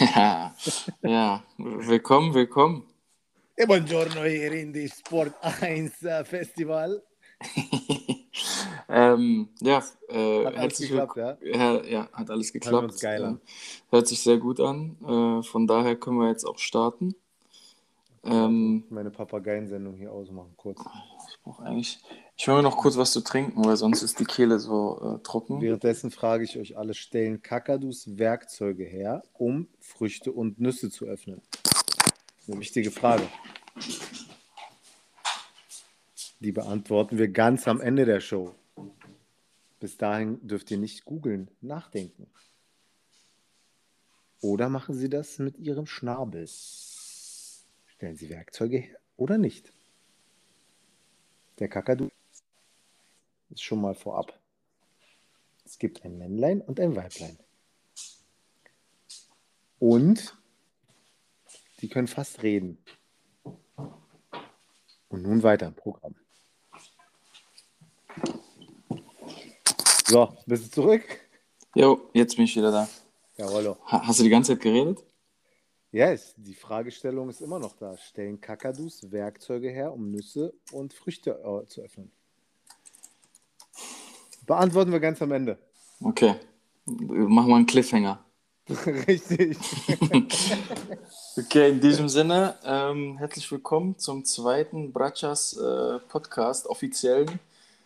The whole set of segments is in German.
Ja, ja, willkommen, willkommen. E buongiorno hier in die Sport 1 äh, Festival. ähm, ja, äh, Hat alles geklappt, ja? ja, ja, hat alles geklappt. geil an. Äh, Hört sich sehr gut an. Äh, von daher können wir jetzt auch starten. Ähm, Meine Papageiensendung hier ausmachen, kurz. ich brauche eigentlich, ich will mir noch kurz was zu trinken, weil sonst ist die Kehle so äh, trocken. Währenddessen frage ich euch alle, stellen Kakadus Werkzeuge her, um Früchte und Nüsse zu öffnen? Eine wichtige Frage. Die beantworten wir ganz am Ende der Show. Bis dahin dürft ihr nicht googeln, nachdenken. Oder machen Sie das mit Ihrem Schnabel? Stellen Sie Werkzeuge her oder nicht? Der Kakadu ist schon mal vorab. Es gibt ein Männlein und ein Weiblein. Und die können fast reden. Und nun weiter im Programm. So, bist du zurück? Jo, jetzt bin ich wieder da. Jawollo. Ha hast du die ganze Zeit geredet? Ja, es, die Fragestellung ist immer noch da. Stellen Kakadus Werkzeuge her, um Nüsse und Früchte äh, zu öffnen? Beantworten wir ganz am Ende. Okay, machen wir einen Cliffhanger. Richtig. Okay, in diesem Sinne, ähm, herzlich willkommen zum zweiten Bratschas äh, Podcast, offiziellen.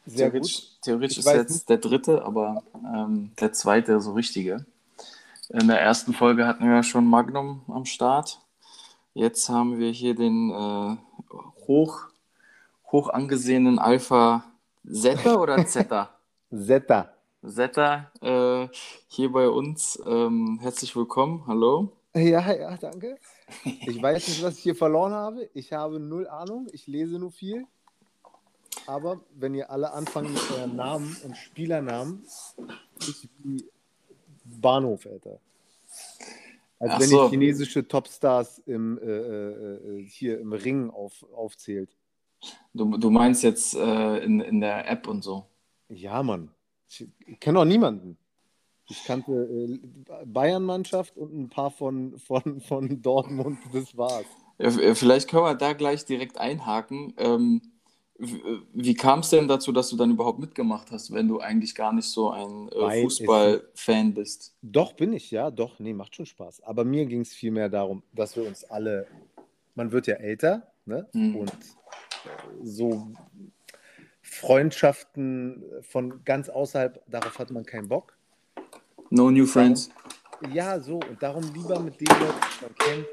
Sehr theoretisch gut. theoretisch ist jetzt nicht- der dritte, aber ähm, der zweite so richtige. In der ersten Folge hatten wir ja schon Magnum am Start. Jetzt haben wir hier den äh, hoch, hoch angesehenen Alpha Zeta oder Zeta? Zeta. Zeta äh, hier bei uns. Ähm, herzlich willkommen. Hallo. Ja, ja, danke. Ich weiß nicht, was ich hier verloren habe. Ich habe null Ahnung. Ich lese nur viel. Aber wenn ihr alle anfangt mit euren Namen und Spielernamen, ist wie Bahnhof, Alter. Als Ach wenn so. ihr chinesische Topstars im, äh, äh, äh, hier im Ring auf, aufzählt. Du, du meinst jetzt äh, in, in der App und so. Ja, Mann. Ich, ich kenne auch niemanden. Ich kannte äh, Bayern-Mannschaft und ein paar von, von, von Dortmund. Das war's. Ja, äh, vielleicht können wir da gleich direkt einhaken. Ähm, w- wie kam es denn dazu, dass du dann überhaupt mitgemacht hast, wenn du eigentlich gar nicht so ein äh, Fußballfan bist? Doch, bin ich, ja, doch. Nee, macht schon Spaß. Aber mir ging es vielmehr darum, dass wir uns alle, man wird ja älter, ne? Hm. Und äh, so Freundschaften von ganz außerhalb, darauf hat man keinen Bock. No new friends. Ja, so. Und darum lieber mit denen, die man kennt,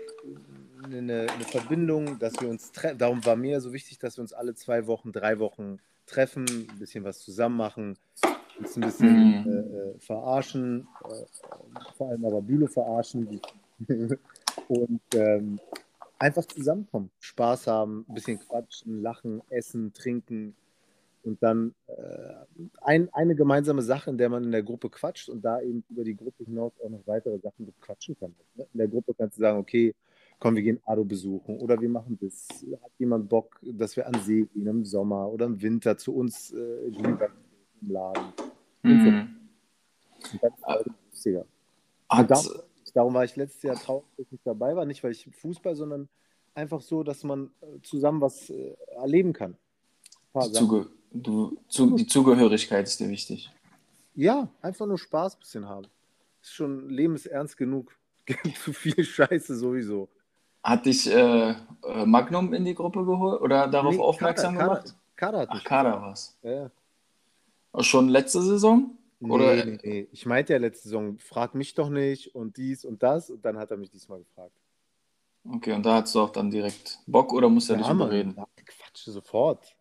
eine, eine Verbindung, dass wir uns treffen. Darum war mir so wichtig, dass wir uns alle zwei Wochen, drei Wochen treffen, ein bisschen was zusammen machen, uns ein bisschen Mhm. äh, verarschen, äh, vor allem aber Bühle verarschen und ähm, einfach zusammenkommen, Spaß haben, ein bisschen quatschen, lachen, essen, trinken und dann äh, ein, eine gemeinsame Sache, in der man in der Gruppe quatscht und da eben über die Gruppe hinaus auch noch weitere Sachen quatschen kann. Ne? In der Gruppe kannst du sagen, okay, komm, wir gehen Ado besuchen oder wir machen das. Hat jemand Bock, dass wir an See gehen im Sommer oder im Winter zu uns äh, im Laden? Mhm. Und das ist halt lustiger. Hat, Darum, darum war ich letztes Jahr traurig, dass ich nicht dabei war. Nicht, weil ich Fußball, sondern einfach so, dass man äh, zusammen was äh, erleben kann. Zuge du, zu, die Zugehörigkeit ist dir wichtig. Ja, einfach nur Spaß ein bisschen haben. Ist schon, Leben ist ernst genug. Gibt zu viel Scheiße sowieso. Hat dich äh, äh, Magnum in die Gruppe geholt oder darauf Nee, aufmerksam Kader, gemacht? Kader, Kader hat Ach, Kader war's. Ja. Auch Schon letzte Saison? Nee, Oder- nee, nee. Ich meinte ja letzte Saison, frag mich doch nicht und dies und das. Und dann hat er mich diesmal gefragt. Okay, und da hast du auch dann direkt Bock oder musst du ja nicht überreden? Ja, Quatsch, sofort.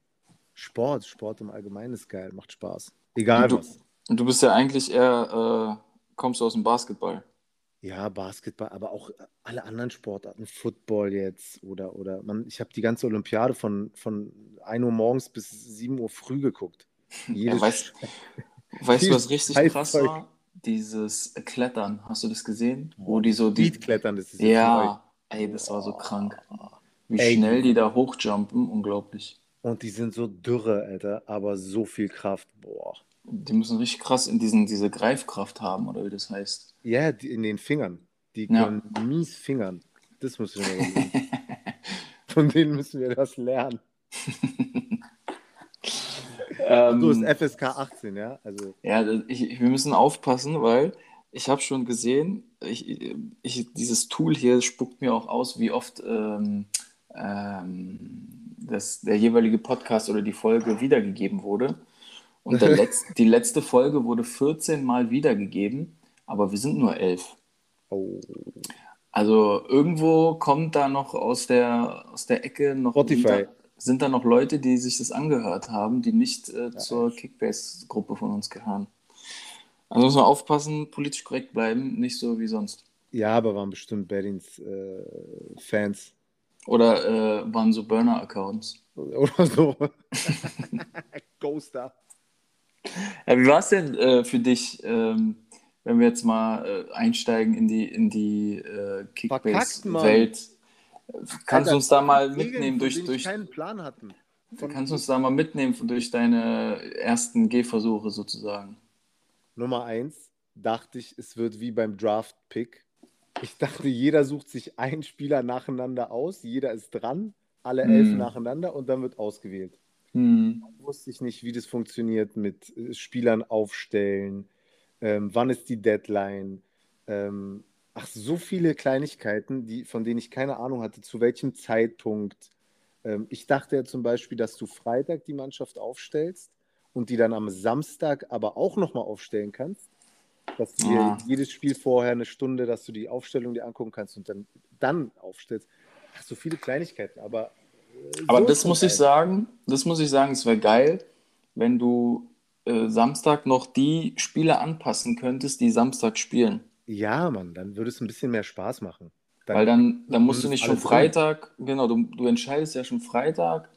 Sport, Sport im Allgemeinen ist geil, macht Spaß. Egal Und du- was. Und du bist ja eigentlich eher, äh, kommst du aus dem Basketball. Ja, Basketball, aber auch alle anderen Sportarten, Football jetzt oder, oder man, ich habe die ganze Olympiade von, von 1 Uhr morgens bis 7 Uhr früh geguckt. Jedes weißt- Weißt du, was richtig Scheißzeug. krass war? Dieses Klettern. Hast du das gesehen? Wo die so die. Speedklettern, das ist jetzt neu. Ja, ey, das war so krank. Wie Ey. schnell die da hochjumpen, unglaublich. Und die sind so dürre, Alter, aber so viel Kraft. Boah. Die müssen richtig krass in diesen, diese Greifkraft haben, oder wie das heißt. Ja, die, in den Fingern. die Ja. können mies fingern. Das ich mir überlegen. Von denen müssen wir das lernen. Ähm, Du bist FSK 18, ja? Also, Ja, ich, wir müssen aufpassen, weil ich habe schon gesehen, ich, ich, dieses Tool hier spuckt mir auch aus, wie oft ähm, ähm, das, der jeweilige Podcast oder die Folge wiedergegeben wurde. Und Letz, die letzte Folge wurde 14 Mal wiedergegeben, aber wir sind nur 11. oh. Also irgendwo kommt da noch aus der, aus der Ecke noch Spotify. Sind, da, noch Leute, die sich das angehört haben, die nicht äh, zur Kickbase-Gruppe von uns gehören. Also muss man aufpassen, politisch korrekt bleiben, nicht so wie sonst. Ja, aber waren bestimmt Berlins äh, Fans Oder äh, waren so Burner-Accounts. oder so. Ghoster. Ja, wie war es denn äh, für dich, ähm, wenn wir jetzt mal äh, einsteigen in die, in die äh. Kickbase-Welt? Kannst du uns da mal mitnehmen durch, durch, wir keinen Plan hatten. Kannst du uns da mal mitnehmen durch deine ersten Gehversuche sozusagen? Nummer eins dachte ich, es wird wie beim Draft-Pick. Ich dachte, jeder sucht sich einen Spieler nacheinander aus, jeder ist dran, alle elf Hm. nacheinander und dann wird ausgewählt. Hm. Wusste ich nicht, wie das funktioniert mit äh, Spielern aufstellen, ähm, wann ist die Deadline. Ähm, ach, so viele Kleinigkeiten, die, von denen ich keine Ahnung hatte, zu welchem Zeitpunkt. Ähm, ich dachte ja zum Beispiel, dass du Freitag die Mannschaft aufstellst und die dann am Samstag aber auch nochmal aufstellen kannst. Dass du dir Ah. jedes Spiel vorher eine Stunde, dass du die Aufstellung dir angucken kannst und dann, dann aufstellst. Ach, so viele Kleinigkeiten, aber. äh, Aber so das ist muss ich halt. sagen, das muss ich sagen, es wäre geil, wenn du äh, Samstag noch die Spieler anpassen könntest, die Samstag spielen. Ja, Mann, dann würde es ein bisschen mehr Spaß machen. Dann, Weil dann, dann musst du nicht schon Freitag, genau, du, du entscheidest ja schon Freitag,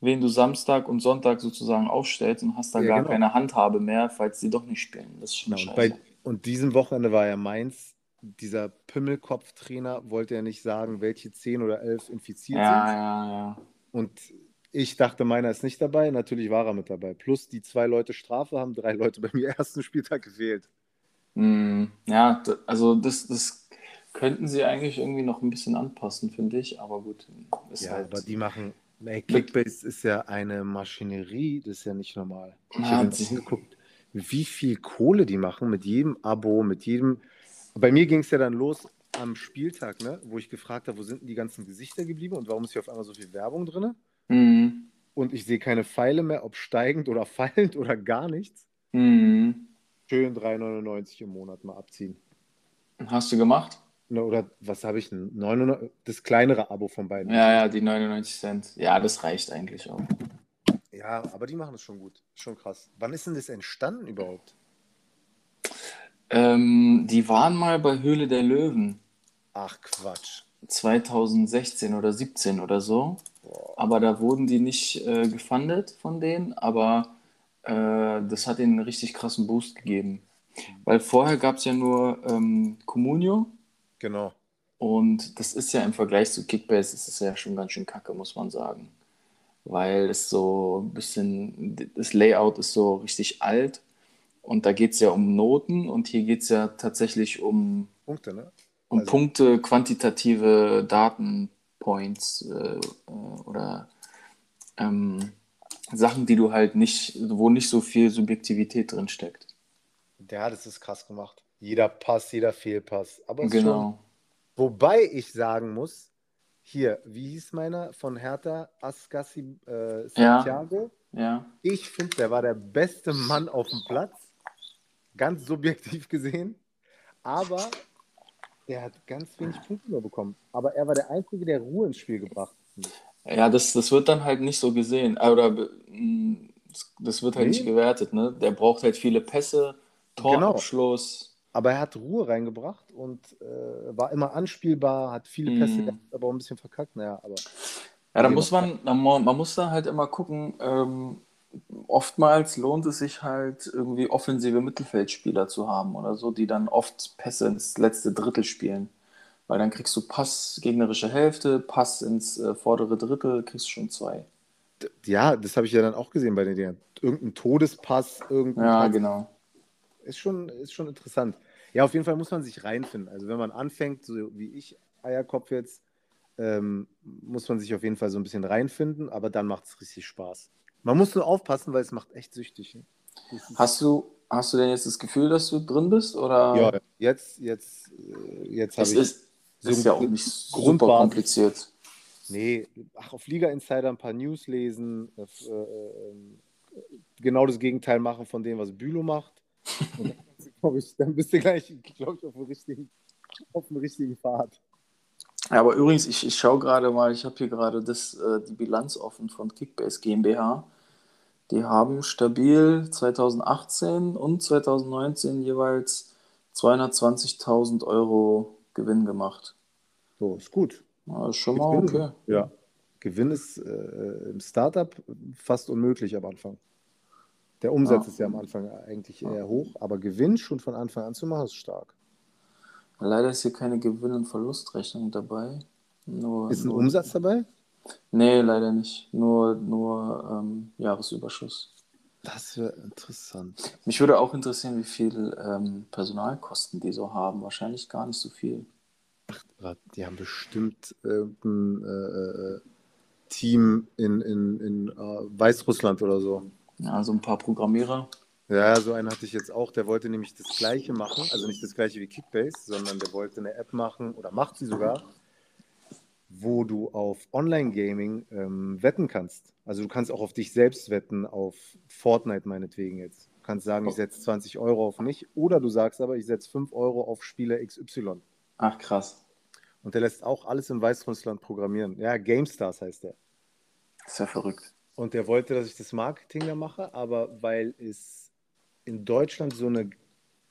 wen du Samstag und Sonntag sozusagen aufstellst und hast da Ja, gar genau. keine Handhabe mehr, falls die doch nicht spielen. Das ist schon Genau, und, scheiße. bei, und diesem Wochenende war ja Mainz, dieser Pimmelkopf-Trainer wollte ja nicht sagen, welche 10 oder 11 infiziert Ja, sind. ja, ja. Und ich dachte, meiner ist nicht dabei. Natürlich war er mit dabei. Plus die zwei Leute Strafe haben drei Leute beim ersten Spieltag gefehlt. Hm, ja, also das, das könnten sie eigentlich irgendwie noch ein bisschen anpassen, finde ich, aber gut, ist Ja, halt. aber die machen. Ey, Kickbase ist ja eine Maschinerie, das ist ja nicht normal. Ich habe die- geguckt, wie viel Kohle die machen mit jedem Abo, mit jedem. Bei mir ging es ja dann los am Spieltag, ne, wo ich gefragt habe, wo sind denn die ganzen Gesichter geblieben und warum ist hier auf einmal so viel Werbung drin? Hm, Und ich sehe keine Pfeile mehr, ob steigend oder fallend oder gar nichts. hm. Schön 3,99 im Monat mal abziehen. Hast du gemacht? Ne, Oder was habe ich denn? 900, das kleinere Abo von beiden. Ja, ja, die 99 Cent. Ja, das reicht eigentlich auch. Ja, aber die machen das schon gut. Schon krass. Wann ist denn das entstanden überhaupt? Ähm, die waren mal bei Höhle der Löwen. Ach Quatsch. 2016 oder 17 oder so. Aber da wurden die nicht äh, gefundet von denen, aber äh, das hat ihnen einen richtig krassen Boost gegeben. Weil vorher gab es ja nur ähm, Communio Genau. und das ist ja im Vergleich zu Kickbase, ist ja schon ganz schön kacke, muss man sagen. Weil es so ein bisschen, das Layout ist so richtig alt und da geht es ja um Noten und hier geht es ja tatsächlich um Punkte, ne? und Also- Punkte, quantitative Datenpoints äh, äh, oder ähm, Sachen, die du halt nicht, wo nicht so viel Subjektivität drin steckt. Ja, das ist krass gemacht. Jeder Pass, jeder Fehlpass. Aber ist schon, Genau. wobei ich sagen muss, hier, wie hieß meiner von Hertha, Ascasi äh, Santiago? Ja. Ich finde, der war der beste Mann auf dem Platz. Ganz subjektiv gesehen. Aber der hat ganz wenig Punkte nur bekommen. Aber er war der Einzige, der Ruhe ins Spiel gebracht hat. Ja, das, das wird dann halt nicht so gesehen. Oder mh, das- wird halt Nee. nicht gewertet, ne? Der braucht halt viele Pässe, Torabschluss. Aber er hat Ruhe reingebracht und äh, war immer anspielbar, hat viele Pässe, Mhm. gehabt, aber auch ein bisschen verkackt. Naja, aber Ja, da muss man, man muss da halt immer gucken, ähm, oftmals lohnt es sich halt irgendwie offensive Mittelfeldspieler zu haben oder so, die dann oft Pässe ins letzte Drittel spielen. Weil dann kriegst du Pass gegnerische Hälfte, Pass ins äh, vordere Drittel, kriegst du schon zwei. ja, das habe ich ja dann auch gesehen bei den Dingern. Irgendein Todespass, irgendein Ja, Pass. genau. Ist schon, ist schon interessant. Ja, auf jeden Fall muss man sich reinfinden. Also wenn man anfängt, so wie ich, Eierkopf jetzt, ähm, muss man sich auf jeden Fall so ein bisschen reinfinden, aber dann macht es richtig Spaß. Man muss nur aufpassen, weil es macht echt süchtig. Ne? Hast du, hast du denn jetzt das Gefühl, dass du drin bist? Oder? Ja, jetzt, jetzt, äh, jetzt habe es ich. ist, so ist ja auch nicht super kompliziert. Nee, ach, auf Liga Insider ein paar News lesen, äh, äh, ähm, genau das Gegenteil machen von dem, was Bülow macht. Und dann, kannst du, glaub ich, dann bist du gleich, glaube ich, auf dem richtigen, auf dem richtigen Pfad. Ja, aber übrigens, ich, ich schaue gerade mal, ich habe hier gerade das, äh, die Bilanz offen von Kickbase GmbH. Die haben stabil 2018 und 2019 jeweils 220.000 Euro Gewinn gemacht. So, ist gut. Ja, ist schon mal okay. Ja. Gewinn ist äh, im Startup fast unmöglich am Anfang. Der Umsatz Ja. ist ja am Anfang eigentlich eher hoch, aber Gewinn schon von Anfang an zu machen, ist stark. Leider ist hier keine Gewinn- und Verlustrechnung dabei. Nur, Ist ein nur, Umsatz dabei? Nee, leider nicht. Nur, nur ähm, Jahresüberschuss. Das wäre interessant. Mich würde auch interessieren, wie viel ähm, Personalkosten die so haben. Wahrscheinlich gar nicht so viel. Die haben bestimmt irgendein äh, äh, Team in, in, in äh, Weißrussland oder so. Ja, also ein paar Programmierer. Ja, so einen hatte ich jetzt auch, der wollte nämlich das gleiche machen, also nicht das gleiche wie Kickbase, sondern der wollte eine App machen oder macht sie sogar, wo du auf Online-Gaming ähm, wetten kannst. Also du kannst auch auf dich selbst wetten, auf Fortnite meinetwegen jetzt. Du kannst sagen, ich setze 20 Euro auf mich oder du sagst aber, ich setze 5 Euro auf Spieler XY. Ach, krass. Und der lässt auch alles in Weißrussland programmieren. Ja, GameStars heißt der. ist ja verrückt. Und der wollte, dass ich das Marketing da mache, aber weil es in Deutschland so eine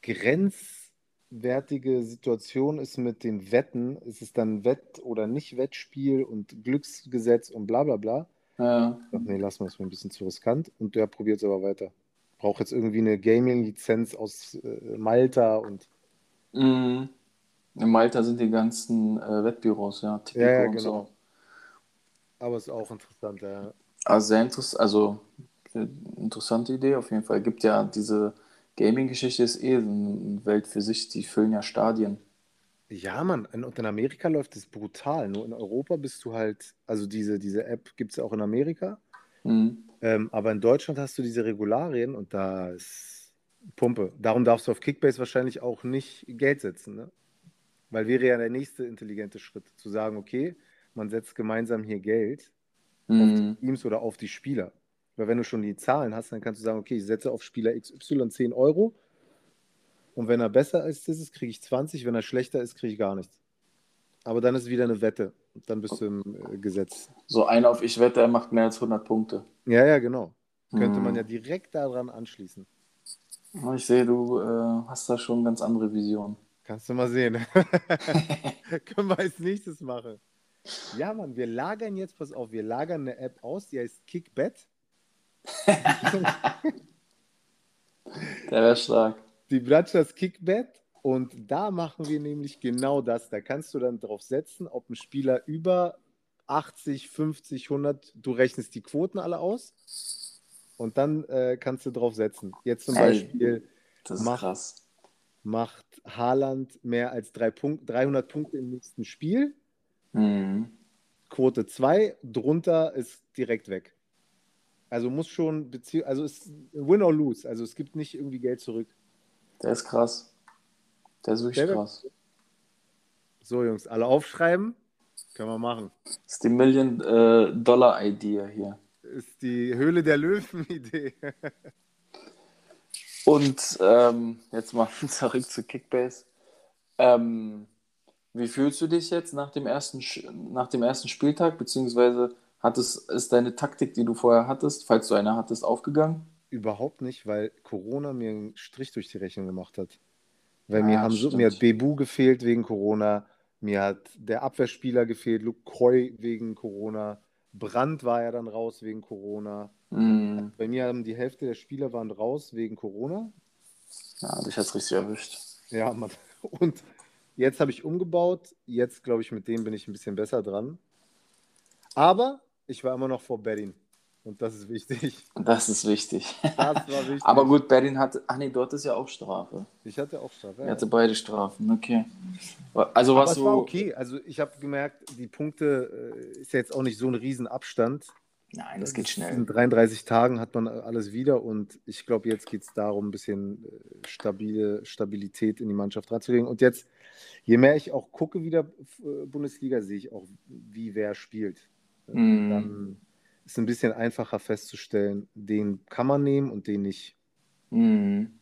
grenzwertige Situation ist mit den Wetten, ist es dann Wett- oder Nicht-Wettspiel und Glücksgesetz und bla bla bla. Ja, Ich dachte, nee, lass mal, ist mir ein bisschen zu riskant. Und der probiert es aber weiter. Braucht jetzt irgendwie eine Gaming-Lizenz aus äh, Malta und Mhm. In Malta sind die ganzen äh, Wettbüros, ja, Tipico Ja, ja, genau. so. aber ist auch interessant, ja. Also sehr interessant, also äh, interessante Idee auf jeden Fall. Gibt ja diese Gaming-Geschichte ist eh eine Welt für sich, die füllen ja Stadien. Ja, Mann, und in Amerika läuft es brutal. Nur in Europa bist du halt, also diese, diese App gibt es ja auch in Amerika. Mhm. Ähm, aber in Deutschland hast du diese Regularien und da ist Pumpe. Darum darfst du auf Kickbase wahrscheinlich auch nicht Geld setzen, ne? Weil wäre ja der nächste intelligente Schritt, zu sagen, okay, man setzt gemeinsam hier Geld Mhm. die Teams oder auf die Spieler. Weil wenn du schon die Zahlen hast, dann kannst du sagen, okay, ich setze auf Spieler XY 10 Euro und wenn er besser ist, ist es, kriege ich 20, wenn er schlechter ist, kriege ich gar nichts. Aber dann ist wieder eine Wette. Dann bist du im äh, Gesetz. So einer auf Ich wette, er macht mehr als 100 Punkte. Ja, ja, genau. Könnte Mhm. man ja direkt daran anschließen. Ich sehe, du äh, hast da schon ganz andere Visionen. Kannst du mal sehen. Können wir als nächstes machen. Ja, Mann, wir lagern jetzt, pass auf, wir lagern eine App aus, die heißt Kickbet. Der wäre stark. Die Bratschas Kickbet. Und da machen wir nämlich genau das. Da kannst du dann drauf setzen, ob ein Spieler über 80, 50, 100, du rechnest die Quoten alle aus. Und dann äh, kannst du drauf setzen. Jetzt zum Ey. Beispiel Das ist Mach- krass. macht Haaland mehr als drei Punkt, 300 Punkte im nächsten Spiel. Mhm. Quote 2, drunter ist direkt weg. Also muss schon, bezieh also ist win or lose. Also es gibt nicht irgendwie Geld zurück. Der ist krass. Der ist wirklich Der- krass. So, Jungs, alle aufschreiben. Können wir machen. Das ist die Million-Dollar-Idee hier. Ist die Höhle der Löwen-Idee. Und ähm, jetzt mal zurück zu Kickbase. Ähm, wie fühlst du dich jetzt nach dem ersten, nach dem ersten Spieltag? Beziehungsweise hat es, ist deine Taktik, die du vorher hattest, falls du eine hattest, aufgegangen? Überhaupt nicht, weil Corona mir einen Strich durch die Rechnung gemacht hat. Weil Ah, mir, haben so, mir hat stimmt. Bebu gefehlt wegen Corona. Mir hat der Abwehrspieler gefehlt, Luke Koy wegen Corona. Brandt war ja dann raus wegen Corona. Mhm. Bei mir haben die Hälfte der Spieler waren raus wegen Corona. Ja, dich hat's richtig erwischt. Ja, Mann. Und jetzt habe ich umgebaut. Jetzt, glaube ich, mit dem bin ich ein bisschen besser dran. Aber ich war immer noch vor Berlin. Und das ist wichtig. Das ist wichtig. Das war wichtig. Aber gut, Berlin hatte. Ach nee, dort ist ja auch Strafe. Ich hatte auch Strafe. Er hatte beide Strafen, okay. Also was so. okay. Also ich habe gemerkt, die Punkte äh, ist ja jetzt auch nicht so ein Riesenabstand. Nein, das geht In schnell. 33 Tagen hat man alles wieder und ich glaube, jetzt geht es darum, ein bisschen äh, stabile Stabilität in die Mannschaft reinzulegen. Und jetzt, je mehr ich auch gucke wieder äh, Bundesliga, sehe ich auch, wie wer spielt. Mhm. Dann ist ein bisschen einfacher festzustellen, den kann man nehmen und den nicht. Mhm.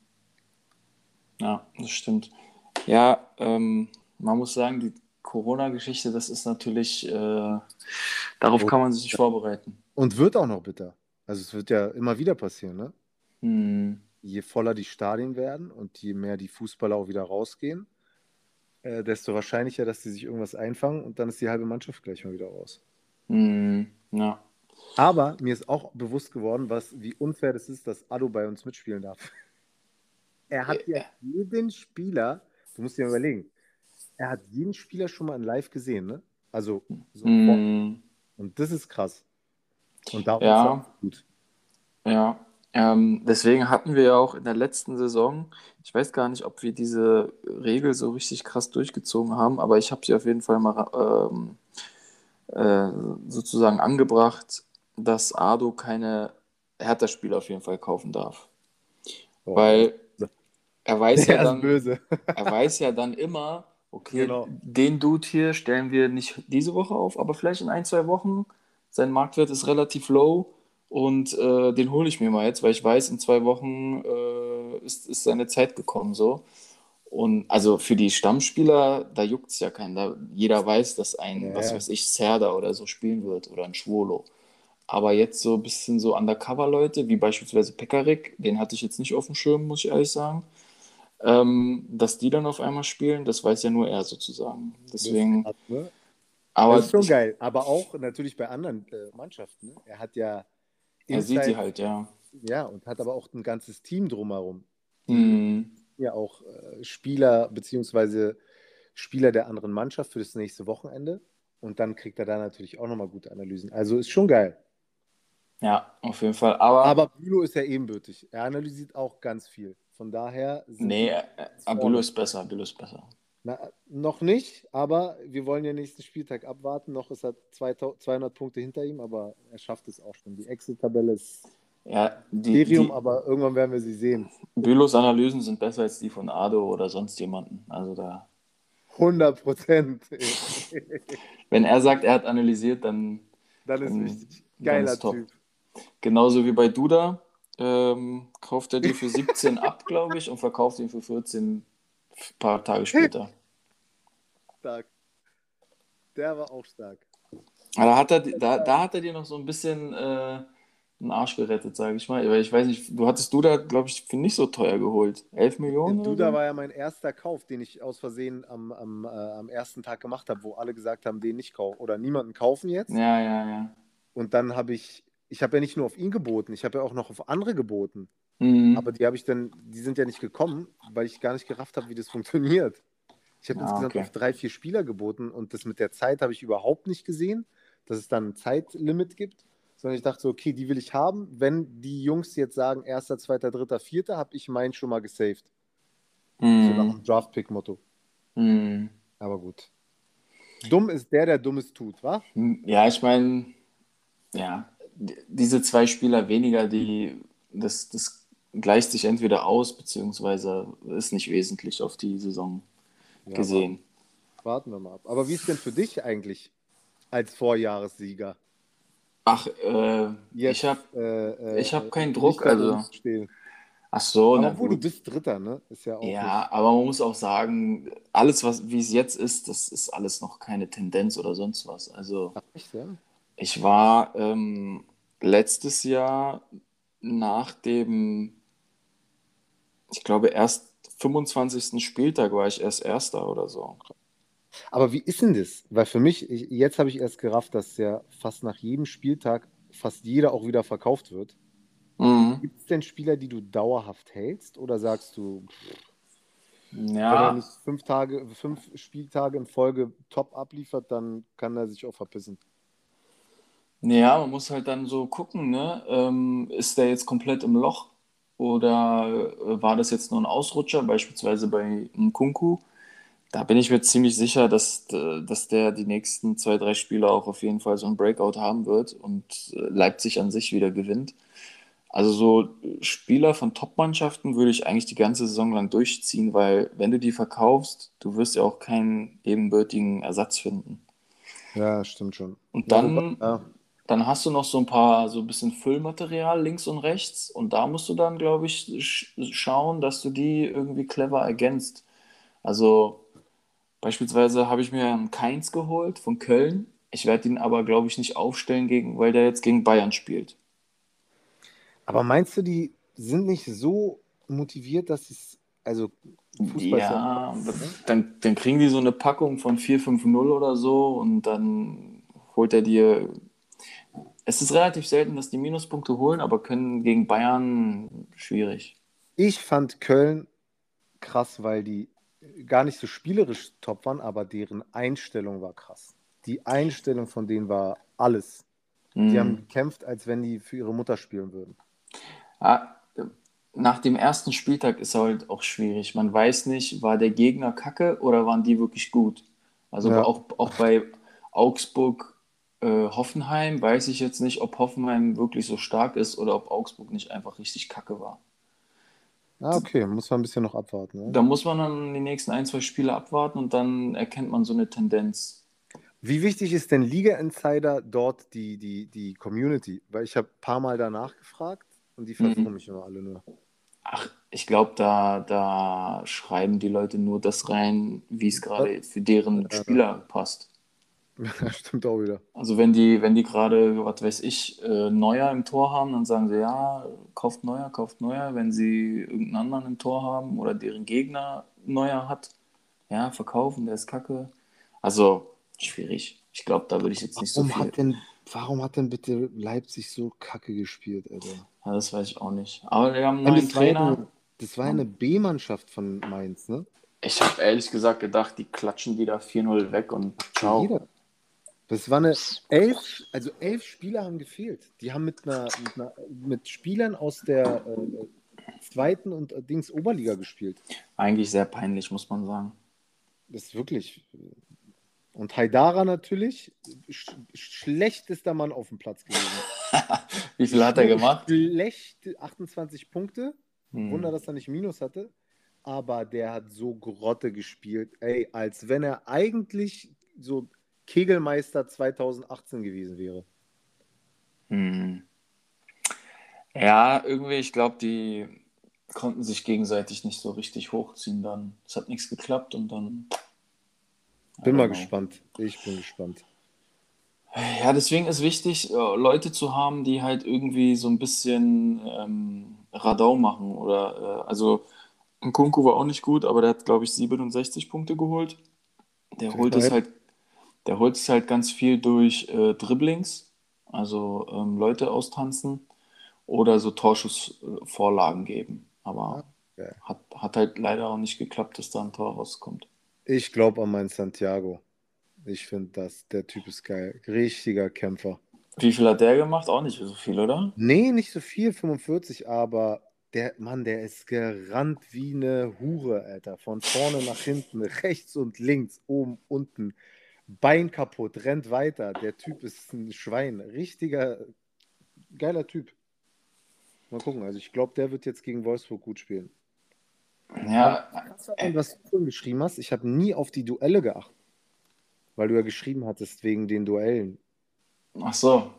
Ja, das stimmt. Ja, ähm, man muss sagen, die Corona-Geschichte, das ist natürlich, äh, darauf kann man sich nicht vorbereiten. Und wird auch noch bitter. Also es wird ja immer wieder passieren, ne? Mhm. Je voller die Stadien werden und je mehr die Fußballer auch wieder rausgehen, äh, desto wahrscheinlicher, dass die sich irgendwas einfangen und dann ist die halbe Mannschaft gleich mal wieder raus. Mhm. Ja. Aber mir ist auch bewusst geworden, was, wie unfair das ist, dass Ado bei uns mitspielen darf. Er hat ja jeden Spieler, du musst dir mal überlegen, er hat jeden Spieler schon mal in live gesehen, ne? Also, so Mhm. und das ist krass. Und darum Ja. ist auch gut. Ja, ähm, deswegen hatten wir ja auch in der letzten Saison, ich weiß gar nicht, ob wir diese Regel so richtig krass durchgezogen haben, aber ich habe sie auf jeden Fall mal ähm, äh, sozusagen angebracht, dass Ado keine Hertha-Spieler auf jeden Fall kaufen darf. Oh, Weil er weiß der ja dann, er weiß ja dann immer, okay, Genau. den Dude hier stellen wir nicht diese Woche auf, aber vielleicht in ein, zwei Wochen. Sein Marktwert ist relativ low und äh, den hole ich mir mal jetzt, weil ich weiß, in zwei Wochen äh, ist, ist seine Zeit gekommen so. Und also für die Stammspieler, da juckt es ja keinen. Da, jeder weiß, dass ein, Ja, was weiß ich, Serda oder so spielen wird oder ein Schwolo. Aber jetzt so ein bisschen so Undercover-Leute, wie beispielsweise Pekarik, den hatte ich jetzt nicht auf dem Schirm, muss ich ehrlich sagen. Ähm, dass die dann auf einmal spielen, das weiß ja nur er sozusagen. Deswegen, Das, ne? aber das ist schon ich- geil. Aber auch natürlich bei anderen äh, Mannschaften. Ne? Er hat ja er sieht die halt, ja. Ja, und hat aber auch ein ganzes Team drumherum. Mhm. Ja, auch äh, Spieler beziehungsweise Spieler der anderen Mannschaft für das nächste Wochenende. Und dann kriegt er da natürlich auch nochmal gute Analysen. Also ist schon geil. Ja, auf jeden Fall. Aber, Aber Bülow ist ja ebenbürtig. Er analysiert auch ganz viel. Von daher sind nee, äh, äh, Bülow ist besser, Bülow ist besser. Na, noch nicht, aber wir wollen ja nächsten Spieltag abwarten. Noch ist er 2000 200 Punkte hinter ihm, aber er schafft es auch schon. Die Excel-Tabelle ist Ja, die, Imperium, die aber irgendwann werden wir sie sehen. Bülows Analysen sind besser als die von Ado oder sonst jemanden. Also da, 100 Prozent. wenn er sagt, er hat analysiert, dann Dann ist Dann- richtig geiler ist. Typ. genauso wie bei Duda, ähm, kauft er die für 17 ab, glaube ich, und verkauft ihn für 14 ein paar Tage später. Stark. Der war auch stark. Aber da hat er, da, da hat er dir noch so ein bisschen äh, den Arsch gerettet, sage ich mal. Weil ich weiß nicht, du hattest Duda, glaube ich, für nicht so teuer geholt. 11 Millionen? Duda war ja mein erster Kauf, den ich aus Versehen am, am, äh, am ersten Tag gemacht habe, wo alle gesagt haben, den nicht kaufen oder niemanden kaufen jetzt. Ja, ja, ja. Und dann habe ich, ich habe ja nicht nur auf ihn geboten, ich habe ja auch noch auf andere geboten. Mhm. Aber die habe ich dann, die sind ja nicht gekommen, weil ich gar nicht gerafft habe, wie das funktioniert. Ich habe Ah, insgesamt okay. auf drei, vier Spieler geboten und das mit der Zeit habe ich überhaupt nicht gesehen, dass es dann ein Zeitlimit gibt, sondern ich dachte so, okay, die will ich haben. Wenn die Jungs jetzt sagen, erster, zweiter, dritter, vierter, habe ich meinen schon mal gesaved. So nach dem Draft-Pick-Motto. Mhm. Aber gut. Dumm ist der, der Dummes tut, wa? Ja, ich meine, ja, diese zwei Spieler weniger, die, das, das gleicht sich entweder aus, beziehungsweise ist nicht wesentlich auf die Saison Ja, gesehen. Warten wir mal ab. Aber wie ist denn für dich eigentlich als Vorjahressieger? Ach, äh, Jetzt, ich habe, äh, äh, ich hab keinen nicht Druck, also- stehen. ach so, Aber na obwohl du gut. bist Dritter, ne? Ist ja auch Ja, aber man muss auch sagen, alles, was, wie es jetzt ist, das ist alles noch keine Tendenz oder sonst was. Also, Ach, echt, ja? Ich war ähm, letztes Jahr nach dem, ich glaube, erst 25. Spieltag war ich erst Erster oder so. Aber wie ist denn das? Weil für mich, ich, jetzt habe ich erst gerafft, dass ja fast nach jedem Spieltag fast jeder auch wieder verkauft wird. Mhm. Gibt es denn Spieler, die du dauerhaft hältst? Oder sagst du, pff, wenn er Ja, fünf Tage, fünf Spieltage in Folge top abliefert, dann kann er sich auch verpissen? Ja, man muss halt dann so gucken, ne? Ähm, ist der jetzt komplett im Loch oder äh, war das jetzt nur ein Ausrutscher, beispielsweise bei Nkunku? Da bin ich mir ziemlich sicher, dass, äh, dass der die nächsten zwei, drei Spiele auch auf jeden Fall so ein Breakout haben wird und äh, Leipzig an sich wieder gewinnt. Also so Spieler von Top-Mannschaften würde ich eigentlich die ganze Saison lang durchziehen, weil wenn du die verkaufst, du wirst ja auch keinen ebenbürtigen Ersatz finden. Ja, stimmt schon. Und dann, ja. Dann hast du noch so ein paar, so ein bisschen Füllmaterial links und rechts und da musst du dann, glaube ich, sch schauen, dass du die irgendwie clever ergänzt. Also beispielsweise habe ich mir einen Keins geholt von Köln. Ich werde ihn aber, glaube ich, nicht aufstellen, gegen, weil der jetzt gegen Bayern spielt. Aber meinst du, die sind nicht so motiviert, dass es, also Fußball ja, dann, dann kriegen die so eine Packung von 4-5-0 oder so und dann holt er dir. Es ist relativ selten, dass die Minuspunkte holen, aber können gegen Bayern schwierig. Ich fand Köln krass, weil die gar nicht so spielerisch top waren, aber deren Einstellung war krass. Die Einstellung von denen war alles. Die Mhm. haben gekämpft, als wenn die für ihre Mutter spielen würden. Ah, nach dem ersten Spieltag ist halt auch schwierig. Man weiß nicht, war der Gegner kacke oder waren die wirklich gut? Also Ja. auch, auch bei Augsburg, äh, Hoffenheim weiß ich jetzt nicht, ob Hoffenheim wirklich so stark ist oder ob Augsburg nicht einfach richtig kacke war. Ah, okay, muss man ein bisschen noch abwarten. Ne? Da muss man dann die nächsten ein, zwei Spiele abwarten und dann erkennt man so eine Tendenz. Wie wichtig ist denn Liga Insider dort die, die, die Community? Weil ich habe ein paar Mal danach gefragt und die versuchen Mhm. mich immer alle nur. Ach, ich glaube, da, da schreiben die Leute nur das rein, wie es gerade für deren Ja. Spieler passt. Stimmt auch wieder. Also wenn die, wenn die gerade, was weiß ich, äh, Neuer im Tor haben, dann sagen sie, ja, kauft Neuer, kauft Neuer. Wenn sie irgendeinen anderen im Tor haben oder deren Gegner Neuer hat, ja, verkaufen, der ist kacke. Also schwierig. Ich glaube, da würde ich jetzt nicht so Warum viel. hat, denn, warum hat denn bitte Leipzig so kacke gespielt, Alter? Ja, das weiß ich auch nicht. Aber wir haben einen neuen das war, ja Trainer. eine, das war ja eine B-Mannschaft von Mainz, ne? Ich habe ehrlich gesagt gedacht, die klatschen die da 4-0 weg und ciao. Jeder. Das war eine elf, also elf Spieler haben gefehlt. Die haben mit einer, mit, einer, mit Spielern aus der äh, zweiten und äh, Dings Oberliga gespielt. Eigentlich sehr peinlich, muss man sagen. Das ist wirklich. Und Haidara natürlich, sch schlechtester Mann auf dem Platz gewesen. Wie viel hat er gemacht? Schlechte 28 Punkte. Hm. Wunder, dass er nicht Minus hatte. Aber der hat so Grotte gespielt. Ey, als wenn er eigentlich so Kegelmeister 2018 gewesen wäre. Hm. Ja, irgendwie, ich glaube, die konnten sich gegenseitig nicht so richtig hochziehen dann. Es hat nichts geklappt und dann. Bin mal know. gespannt. Ich bin gespannt. Ja, deswegen ist wichtig, äh, Leute zu haben, die halt irgendwie so ein bisschen ähm, Radau machen. Oder äh, also Nkunku war auch nicht gut, aber der hat, glaube ich, 67 Punkte geholt. Der holt es halt, der holt es halt ganz viel durch äh, Dribblings, also ähm, Leute austanzen oder so Torschussvorlagen geben. Aber okay. hat, hat halt leider auch nicht geklappt, dass da ein Tor rauskommt. Ich glaube an meinen Santiago. Ich finde das, der Typ ist geil. Richtiger Kämpfer. Wie viel hat der gemacht? Auch nicht so viel, oder? Nee, nicht so viel, 45, aber der Mann, der ist gerannt wie eine Hure, Alter. Von vorne nach hinten, rechts und links, oben, unten. Bein kaputt, rennt weiter. Der Typ ist ein Schwein. Richtiger, geiler Typ. Mal gucken. Also ich glaube, der wird jetzt gegen Wolfsburg gut spielen. Ja, Und was du vorhin geschrieben hast, ich habe nie auf die Duelle geachtet. Weil du ja geschrieben hattest wegen den Duellen. ach so.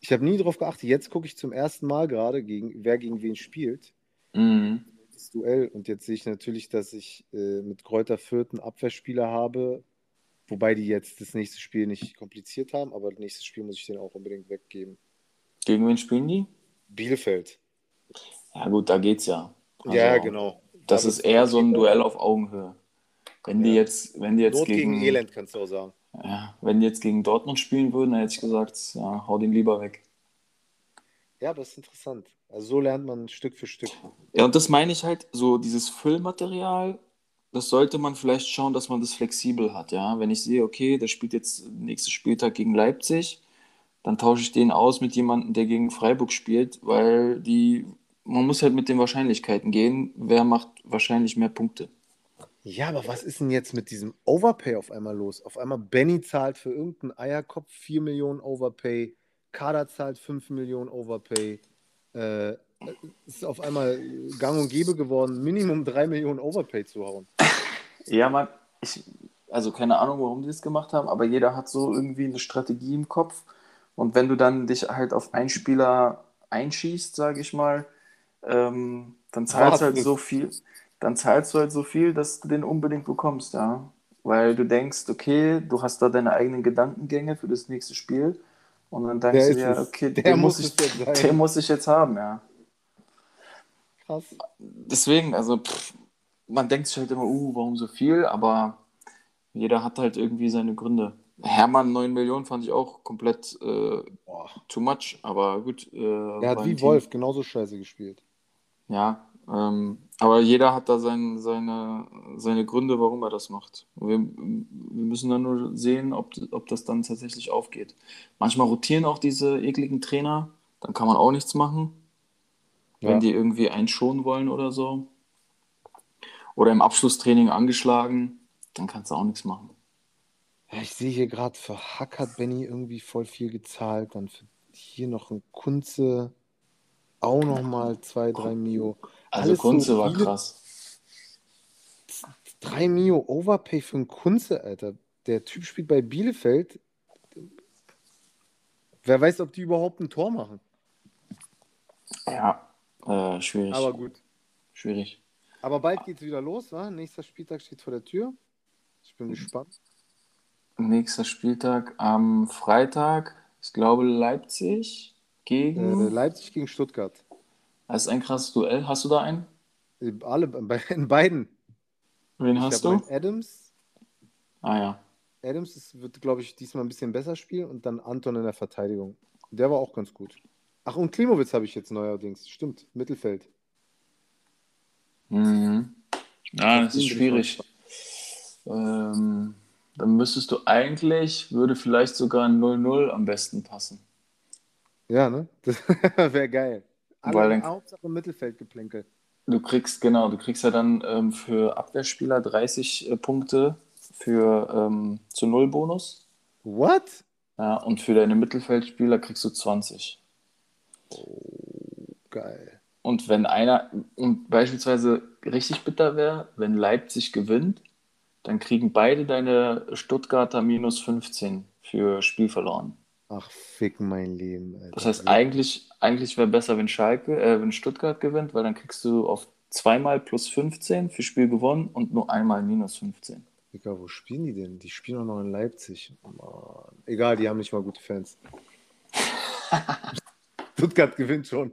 Ich habe nie darauf geachtet. Jetzt gucke ich zum ersten Mal gerade, gegen, wer gegen wen spielt. Mhm. Das Duell. Und jetzt sehe ich natürlich, dass ich äh, mit Kräuter Fürth einen Abwehrspieler habe. Wobei die jetzt das nächste Spiel nicht kompliziert haben, aber das nächste Spiel muss ich den auch unbedingt weggeben. Gegen wen spielen die? Bielefeld. Ja, gut, da geht's ja. Also, ja, genau. Das Da ist eher so ein Duell auf Augenhöhe. Wenn die Ja. jetzt, wenn die jetzt Not gegen, gegen, Elend, kannst du auch sagen. ja, wenn die jetzt gegen Dortmund spielen würden, dann hätte ich gesagt, ja, hau den lieber weg. Ja, aber das ist interessant. Also so lernt man Stück für Stück. Ja, und das meine ich halt, so dieses Füllmaterial, das sollte man vielleicht schauen, dass man das flexibel hat, ja. Wenn ich sehe, okay, der spielt jetzt nächsten Spieltag gegen Leipzig, dann tausche ich den aus mit jemandem, der gegen Freiburg spielt, weil die, man muss halt mit den Wahrscheinlichkeiten gehen, wer macht wahrscheinlich mehr Punkte. Ja, aber was ist denn jetzt mit diesem Overpay auf einmal los? Auf einmal Benny zahlt für irgendeinen Eierkopf 4 Millionen Overpay, Kader zahlt 5 Millionen Overpay. Äh, ist auf einmal gang und gäbe geworden, Minimum 3 Millionen Overpay zu hauen. Ja, man, ich, also keine Ahnung, warum die das gemacht haben, aber jeder hat so irgendwie eine Strategie im Kopf. Und wenn du dann dich halt auf einen Spieler einschießt, sage ich mal, ähm, dann zahlst du halt so viel, dann zahlst du halt so viel, dass du den unbedingt bekommst, ja. Weil du denkst, okay, du hast da deine eigenen Gedankengänge für das nächste Spiel. Und dann denkst Der du dir, es. okay, Der den muss ich, den muss ich jetzt haben, ja. Krass. Deswegen, also pff, man denkt sich halt immer, uh, warum so viel? Aber jeder hat halt irgendwie seine Gründe. Hermann 9 Millionen fand ich auch komplett äh, too much, aber gut. Äh, Er hat wie Team- Wolf genauso scheiße gespielt. Ja, ähm, aber jeder hat da sein, seine, seine Gründe, warum er das macht. Wir, wir müssen dann nur sehen, ob, ob das dann tatsächlich aufgeht. Manchmal rotieren auch diese ekligen Trainer, dann kann man auch nichts machen, wenn Ja. die irgendwie einen schonen wollen oder so. Oder im Abschlusstraining angeschlagen, dann kannst du auch nichts machen. Ja, ich sehe hier gerade, für Hack hat Benny irgendwie voll viel gezahlt. Dann für hier noch ein Kunze auch nochmal 2, 3 Mio. Also Alles so Kunze war viele- krass. 3 Mio Overpay für einen Kunze, Alter. Der Typ spielt bei Bielefeld. Wer weiß, ob die überhaupt ein Tor machen. Ja, äh, schwierig. Aber gut. Schwierig. Aber bald geht's wieder los, wa? Nächster Spieltag steht vor der Tür. Ich bin gespannt. Nächster Spieltag am Freitag, ich glaube Leipzig gegen. Äh, Leipzig gegen Stuttgart. Das ist ein krasses Duell. Hast du da einen? Alle, in beiden. Wen Ich hast du? Adams. Ah ja. Adams ist, wird, glaube ich, diesmal ein bisschen besser spielen und dann Anton in der Verteidigung. Der war auch ganz gut. Ach, und Klimowitz habe ich jetzt neuerdings. Stimmt, Mittelfeld. Mhm. Ja, das ist schwierig. Ähm, dann müsstest du eigentlich, würde vielleicht sogar ein 0-0 am besten passen. Ja, ne? Das wäre geil. Alle Weil dann- Hauptsache Mittelfeldgeplänkel. Du kriegst, genau, du kriegst ja dann ähm, für Abwehrspieler 30 äh, Punkte für ähm, zu Null Bonus. What? Ja, und für deine Mittelfeldspieler kriegst du 20. Geil. Und wenn einer, und beispielsweise richtig bitter wäre, wenn Leipzig gewinnt, dann kriegen beide deine Stuttgarter minus 15 für Spiel verloren. Ach, fick mein Leben, Alter. Das heißt, eigentlich, eigentlich wäre besser, wenn Schalke, äh, wenn Stuttgart gewinnt, weil dann kriegst du auf zweimal plus 15 für Spiel gewonnen und nur einmal minus 15. Digga, wo spielen die denn? Die spielen auch noch in Leipzig. Mann. Egal, die haben nicht mal gute Fans. Stuttgart gewinnt schon.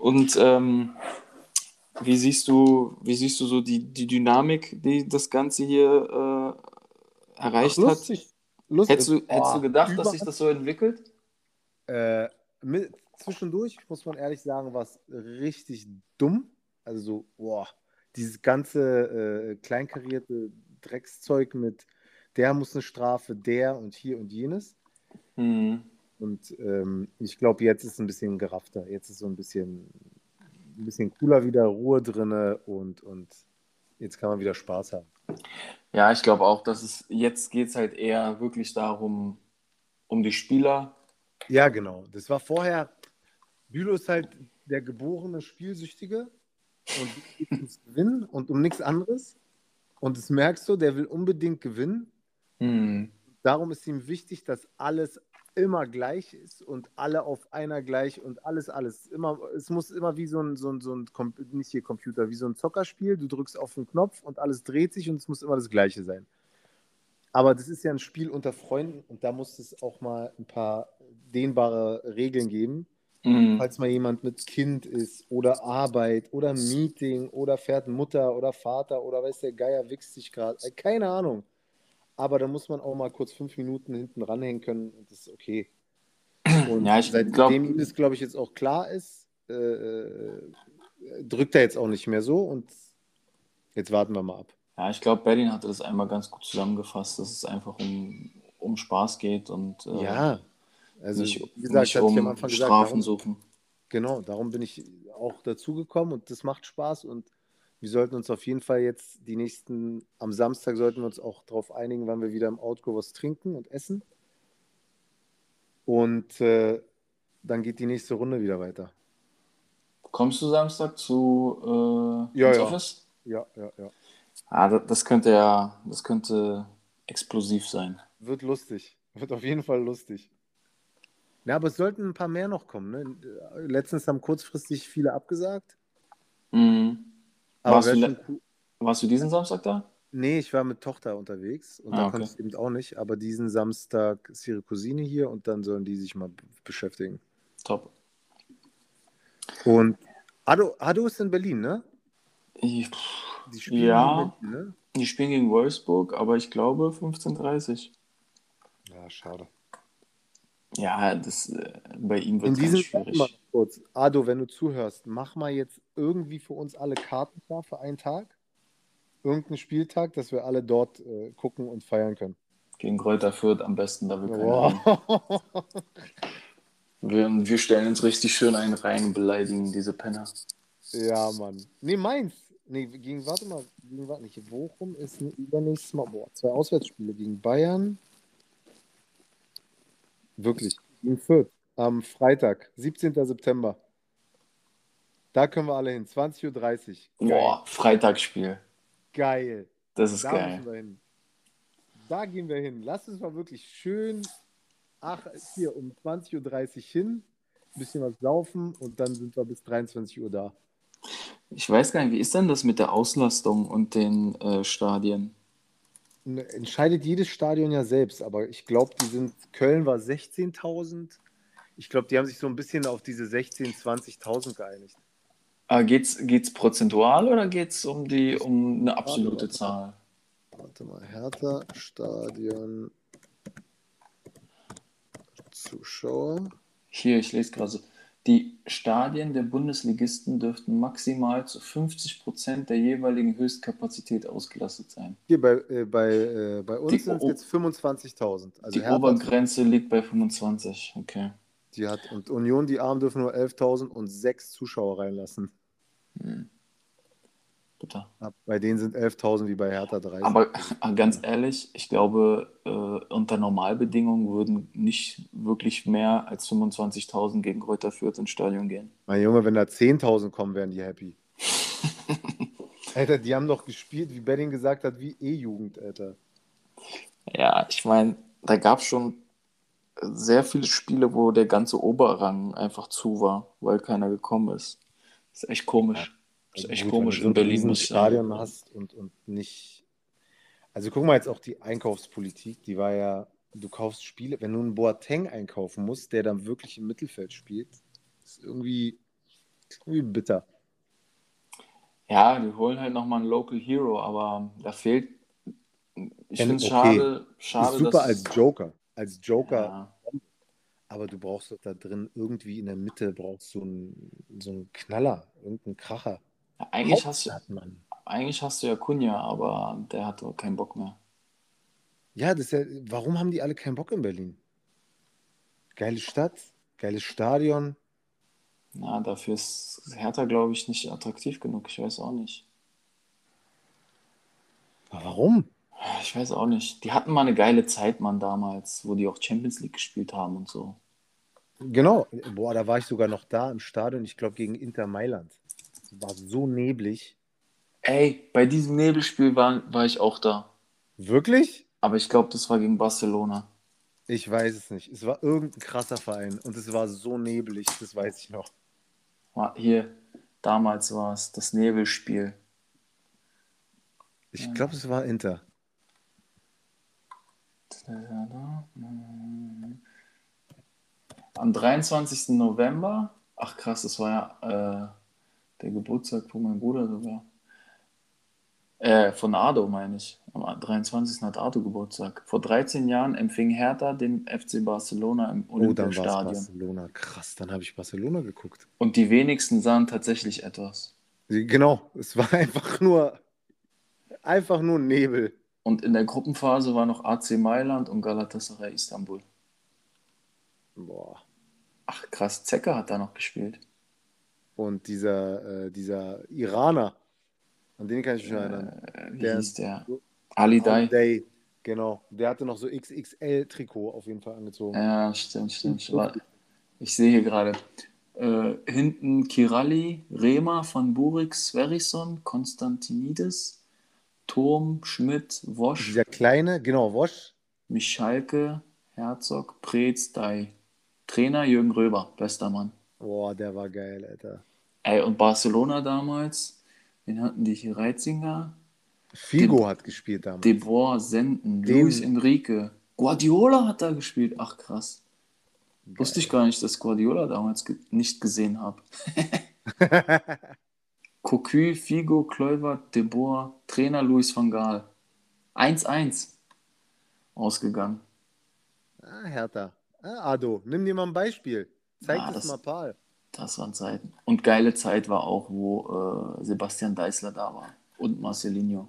Und ähm, wie siehst du, wie siehst du so die, die Dynamik, die das Ganze hier äh, erreicht hat? lustig. lustig. Hättest du, hättest du gedacht, dass überall- sich das so entwickelt? Äh, mit, zwischendurch, muss man ehrlich sagen, war es richtig dumm. Also so, boah, dieses ganze äh, kleinkarierte Dreckszeug mit der muss eine Strafe, der und hier und jenes. Hm. Und ähm, ich glaube, jetzt ist es ein bisschen geraffter. Jetzt ist so ein bisschen, ein bisschen cooler wieder, Ruhe drinne und, und jetzt kann man wieder Spaß haben. Ja, ich glaube auch, dass es jetzt geht es halt eher wirklich darum, um die Spieler. Ja, genau. Das war vorher, Bülow ist halt der geborene Spielsüchtige und geht ums Gewinnen und um nichts anderes. Und das merkst du, der will unbedingt gewinnen. Hm. Darum ist ihm wichtig, dass alles immer gleich ist und alle auf einer gleich und alles, alles. Immer, es muss immer wie so ein, so ein, so ein nicht hier Computer, wie so ein Zockerspiel. Du drückst auf den Knopf und alles dreht sich und es muss immer das Gleiche sein. Aber das ist ja ein Spiel unter Freunden und da muss es auch mal ein paar dehnbare Regeln geben. Hm. Falls mal jemand mit Kind ist oder Arbeit oder Meeting oder fährt Mutter oder Vater oder weiß der Geier wichst sich gerade. Äh, Keine Ahnung. Aber da muss man auch mal kurz fünf Minuten hinten ranhängen können und das ist okay. Und Ja, ich seitdem glaub- ihm das, glaube ich, jetzt auch klar ist, äh, äh, drückt er jetzt auch nicht mehr so und jetzt warten wir mal ab. Ja, ich glaube, Berlin hatte das einmal ganz gut zusammengefasst, dass es einfach um, um Spaß geht und äh, Ja, also nicht, wie gesagt, nicht hatte ich am um Anfang gesagt, Strafen darum, suchen. genau, darum bin ich auch dazugekommen und das macht Spaß und wir sollten uns auf jeden Fall jetzt die nächsten, am Samstag sollten wir uns auch darauf einigen, wann wir wieder im Outgo was trinken und essen. Und äh, dann geht die nächste Runde wieder weiter. Kommst du Samstag zu äh, Ja, ja. Office? Ja, ja, ja. Ah, das, das könnte ja, das könnte explosiv sein. Wird lustig. Wird auf jeden Fall lustig. Ja, aber es sollten ein paar mehr noch kommen. Ne? Letztens haben kurzfristig viele abgesagt. Mhm. Warst, du, schon cool. warst du diesen Samstag da? Nee, ich war mit Tochter unterwegs und Ah, da okay. konnte ich eben auch nicht. Aber diesen Samstag ist ihre Cousine hier und dann sollen die sich mal beschäftigen. Top. Und Ado, Ado ist in Berlin, ne? Ich, Die spielen Ja. in Berlin, ne? die spielen gegen Wolfsburg, aber ich glaube 15:30. Ja, schade. Ja, das, äh, bei ihm wird es Fall mal schwierig. kurz, Ado, wenn du zuhörst, mach mal jetzt irgendwie für uns alle Karten klar für einen Tag. Irgendeinen Spieltag, dass wir alle dort äh, gucken und feiern können. Gegen Kräuter Fürth am besten, da hin. Wow. Wir, wir stellen uns richtig schön einen rein und beleidigen diese Penner. Ja, Mann. Nee, Mainz. Nee, gegen, warte mal, gegen, warte nicht, Bochum ist ein übernächstes Mal, boah, zwei Auswärtsspiele gegen Bayern. Wirklich, gegen Fürth. Am Freitag, 17. September. Da können wir alle hin, 20.30 Uhr. Geil. Boah, Freitagsspiel. Geil. Das ist Da geil. müssen wir hin. Da gehen wir hin. Lass uns mal wirklich schön ach, hier um 20.30 Uhr hin, ein bisschen was saufen und dann sind wir bis 23 Uhr da. Ich weiß gar nicht, wie ist denn das mit der Auslastung und den äh, Stadien? Entscheidet jedes Stadion ja selbst, aber ich glaube, die sind, Köln war 16.000. Ich glaube, die haben sich so ein bisschen auf diese 16.000, 20.000 geeinigt. Ah, geht's, geht's prozentual oder geht's um die um eine absolute warte. Zahl? Warte mal, Hertha, Stadion, Zuschauer. Hier, ich lese gerade so. Die Stadien der Bundesligisten dürften maximal zu 50 Prozent der jeweiligen Höchstkapazität ausgelastet sein. Hier bei, äh, bei, äh, bei uns sind es jetzt 25.000. Also die Hertha, Obergrenze liegt bei 25. Okay. die hat, und Union, die Armen dürfen nur 11.000 und sechs Zuschauer reinlassen. Hm. Bitte. Bei denen sind 11.000 wie bei Hertha 30. Aber ganz ehrlich, ich glaube, äh, unter Normalbedingungen würden nicht wirklich mehr als 25.000 gegen Kräuter Fürth ins Stadion gehen. Mein Junge, wenn da 10.000 kommen, wären die happy. Alter, die haben doch gespielt, wie Benning gesagt hat, wie E-Jugend, Alter. Ja, ich meine, da gab es schon sehr viele Spiele, wo der ganze Oberrang einfach zu war, weil keiner gekommen ist. Das ist echt komisch. Das ist echt Gut, komisch wenn du in so ein Berlin, sagen. Stadion hast und, und nicht. Also guck mal jetzt auch die Einkaufspolitik, die war ja, du kaufst Spiele, wenn du einen Boateng einkaufen musst, der dann wirklich im Mittelfeld spielt, ist irgendwie, irgendwie bitter. Ja, die holen halt nochmal einen Local Hero, aber da fehlt. Ich finde es okay. schade, schade, ist super dass. als Joker. Als Joker, Ja, aber du brauchst doch da drin irgendwie in der Mitte brauchst du einen, so einen Knaller, irgendeinen Kracher. Eigentlich, hast du, eigentlich hast du ja Kunja, aber der hat doch keinen Bock mehr. Ja, das ja, warum haben die alle keinen Bock in Berlin? Geile Stadt, geiles Stadion. Ja, dafür ist Hertha, glaube ich, nicht attraktiv genug. Ich weiß auch nicht. Aber warum? Ich weiß auch nicht. Die hatten mal eine geile Zeit, Mann, damals, wo die auch Champions League gespielt haben und so. Genau. Boah, da war ich sogar noch da im Stadion, ich glaube gegen Inter Mailand. War so neblig. Ey, bei diesem Nebelspiel war, war ich auch da. Wirklich? Aber ich glaube, das war gegen Barcelona. Ich weiß es nicht. Es war irgendein krasser Verein und es war so neblig, das weiß ich noch. Hier, damals war es das Nebelspiel. Ich glaube, es war Inter. Am 23. November, ach krass, das war ja äh, der Geburtstag von meinem Bruder sogar. Äh, von Ado meine ich. Am 23. hat Ado Geburtstag. Vor 13 Jahren empfing Hertha den FC Barcelona im Oh, dann Olympiastadion. Barcelona. Krass, dann habe ich Barcelona geguckt. Und die wenigsten sahen tatsächlich etwas. Genau, es war einfach nur, einfach nur Nebel. Und in der Gruppenphase war noch AC Mailand und Galatasaray Istanbul. Boah. Ach krass, Zecker hat da noch gespielt. Und dieser, äh, dieser Iraner, an den kann ich mich erinnern. Äh, wie Der- hieß der? Ali Dai. Day. Genau. Der hatte noch so XXL-Trikot auf jeden Fall angezogen. Ja, stimmt, stimmt. Ich sehe hier gerade. Äh, hinten Kirali, Rema, Van Burik, Sverrisson, Konstantinidis, Turm, Schmidt, Wosch, Dieser kleine, genau, Wosch. Michalke, Herzog, Preetz, Dai. Trainer Jürgen Röber, bester Mann. Boah, der war geil, Alter. Ey, und Barcelona damals, wen hatten die hier? Reitzinger, Figo hat gespielt damals. De Boer, Senden, Den- Luis Enrique. Guardiola hat da gespielt. Ach krass. Wusste ich gar nicht, dass Guardiola damals ge nicht gesehen habe. Cocu, Figo, Kluivert, De Boer, Trainer Luis van Gaal. 1-1 ausgegangen. ah, Hertha. Ah, Ado, nimm dir mal ein Beispiel. Zeig Ah, das, das- mal Paul. Das waren Zeiten. Und geile Zeit war auch, wo äh, Sebastian Deißler da war. Und Marcelinho.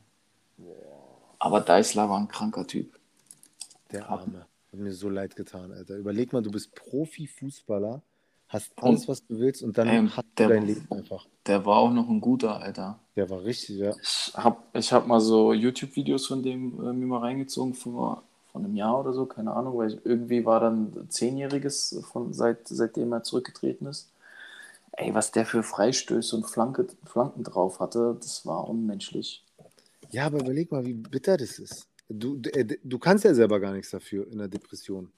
Aber Deißler war ein kranker Typ. Der Arme. Hat mir so leid getan, Alter. Überleg mal, du bist Profifußballer, hast alles, was du willst und dann Ähm, hast der- dein Leben einfach. Der war auch noch ein guter, Alter. Der war richtig, ja. Ich habe ich hab mal so YouTube-Videos von dem äh, mir mal reingezogen vor, vor einem Jahr oder so, keine Ahnung, weil ich, irgendwie war dann Zehnjähriges, von, seit, seitdem er zurückgetreten ist. Ey, was der für Freistöße und Flanke, Flanken drauf hatte, das war unmenschlich. Ja, aber überleg mal, wie bitter das ist. Du, du, äh, du kannst ja selber gar nichts dafür in der Depression.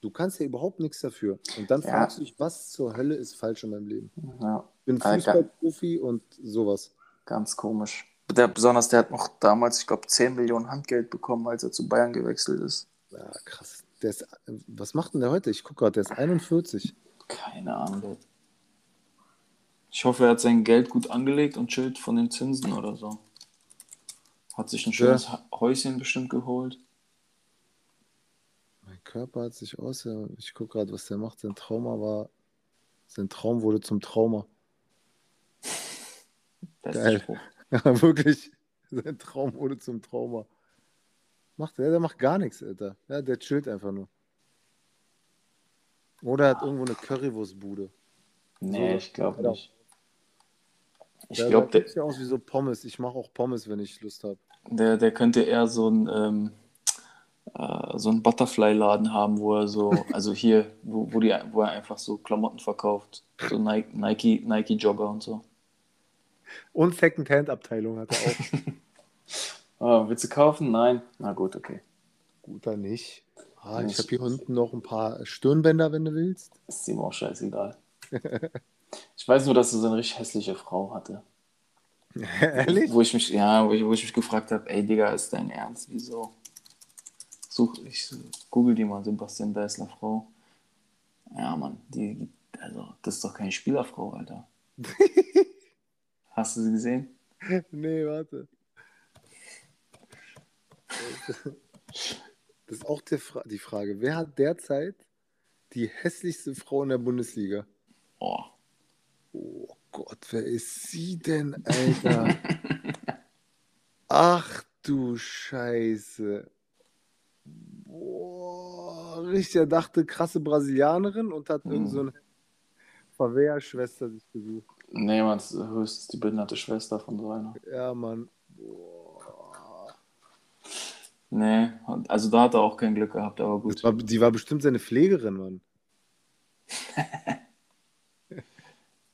Du kannst ja überhaupt nichts dafür. Und dann Ja. fragst du dich, was zur Hölle ist falsch in meinem Leben? Ja, Ich bin. Fußballprofi und sowas. ganz komisch. Der, besonders der hat noch damals, ich glaube, 10 Millionen Handgeld bekommen, als er zu Bayern gewechselt ist. Ja, krass. Der ist, was macht denn der heute? Ich gucke gerade, der ist 41. Keine Ahnung. Ich hoffe, er hat sein Geld gut angelegt und chillt von den Zinsen oder so. Hat sich ein schönes Ha- Häuschen bestimmt geholt. Mein Körper hat sich aus. ja, Ich gucke gerade, was der macht. Sein Trauma war. Sein Traum wurde zum Trauma. Bester Geil. Ja, wirklich. Sein Traum wurde zum Trauma. Macht der, der macht gar nichts, Alter. Ja, der chillt einfach nur. Oder hat irgendwo eine Currywurstbude. Nee, So, ich glaube nicht. Ich glaube, der sieht ja aus wie so Pommes. Ich mache auch Pommes, wenn ich Lust habe. der, der könnte eher so ein ähm, äh, so einen Butterfly-Laden haben, wo er so, also hier, wo, wo, die, wo er einfach so Klamotten verkauft. So Nike, Nike, Nike Jogger und so. Und Second-Hand-Abteilung hat er auch. Ah, willst du kaufen? Nein. Na gut, okay. Guter nicht. Ah, ich habe hier unten noch ein paar Stirnbänder, wenn du willst. Ist ihm auch scheißegal. Ich weiß nur, dass er so eine richtig hässliche Frau hatte. Ehrlich? Wo ich mich, ja, wo ich, wo ich mich gefragt habe, ey Digga, ist dein Ernst? Wieso? Such, ich google die mal, Sebastian Deißler Frau. Ja, Mann, die, also, das ist doch keine Spielerfrau, Alter. Hast du sie gesehen? nee, warte. Das ist auch die, Fra die Frage. Wer hat derzeit die hässlichste Frau in der Bundesliga? Oh, Oh Gott, wer ist sie denn, Alter? Ach du Scheiße. Boah, richtig, er dachte krasse Brasilianerin und hat irgend so eine Favela-Schwester sich gesucht. nee, das ist höchstens die behinderte Schwester von so einer. Ja, Mann. Boah. Nee, also da hat er auch kein Glück gehabt, aber gut. war, die war bestimmt seine Pflegerin, Mann.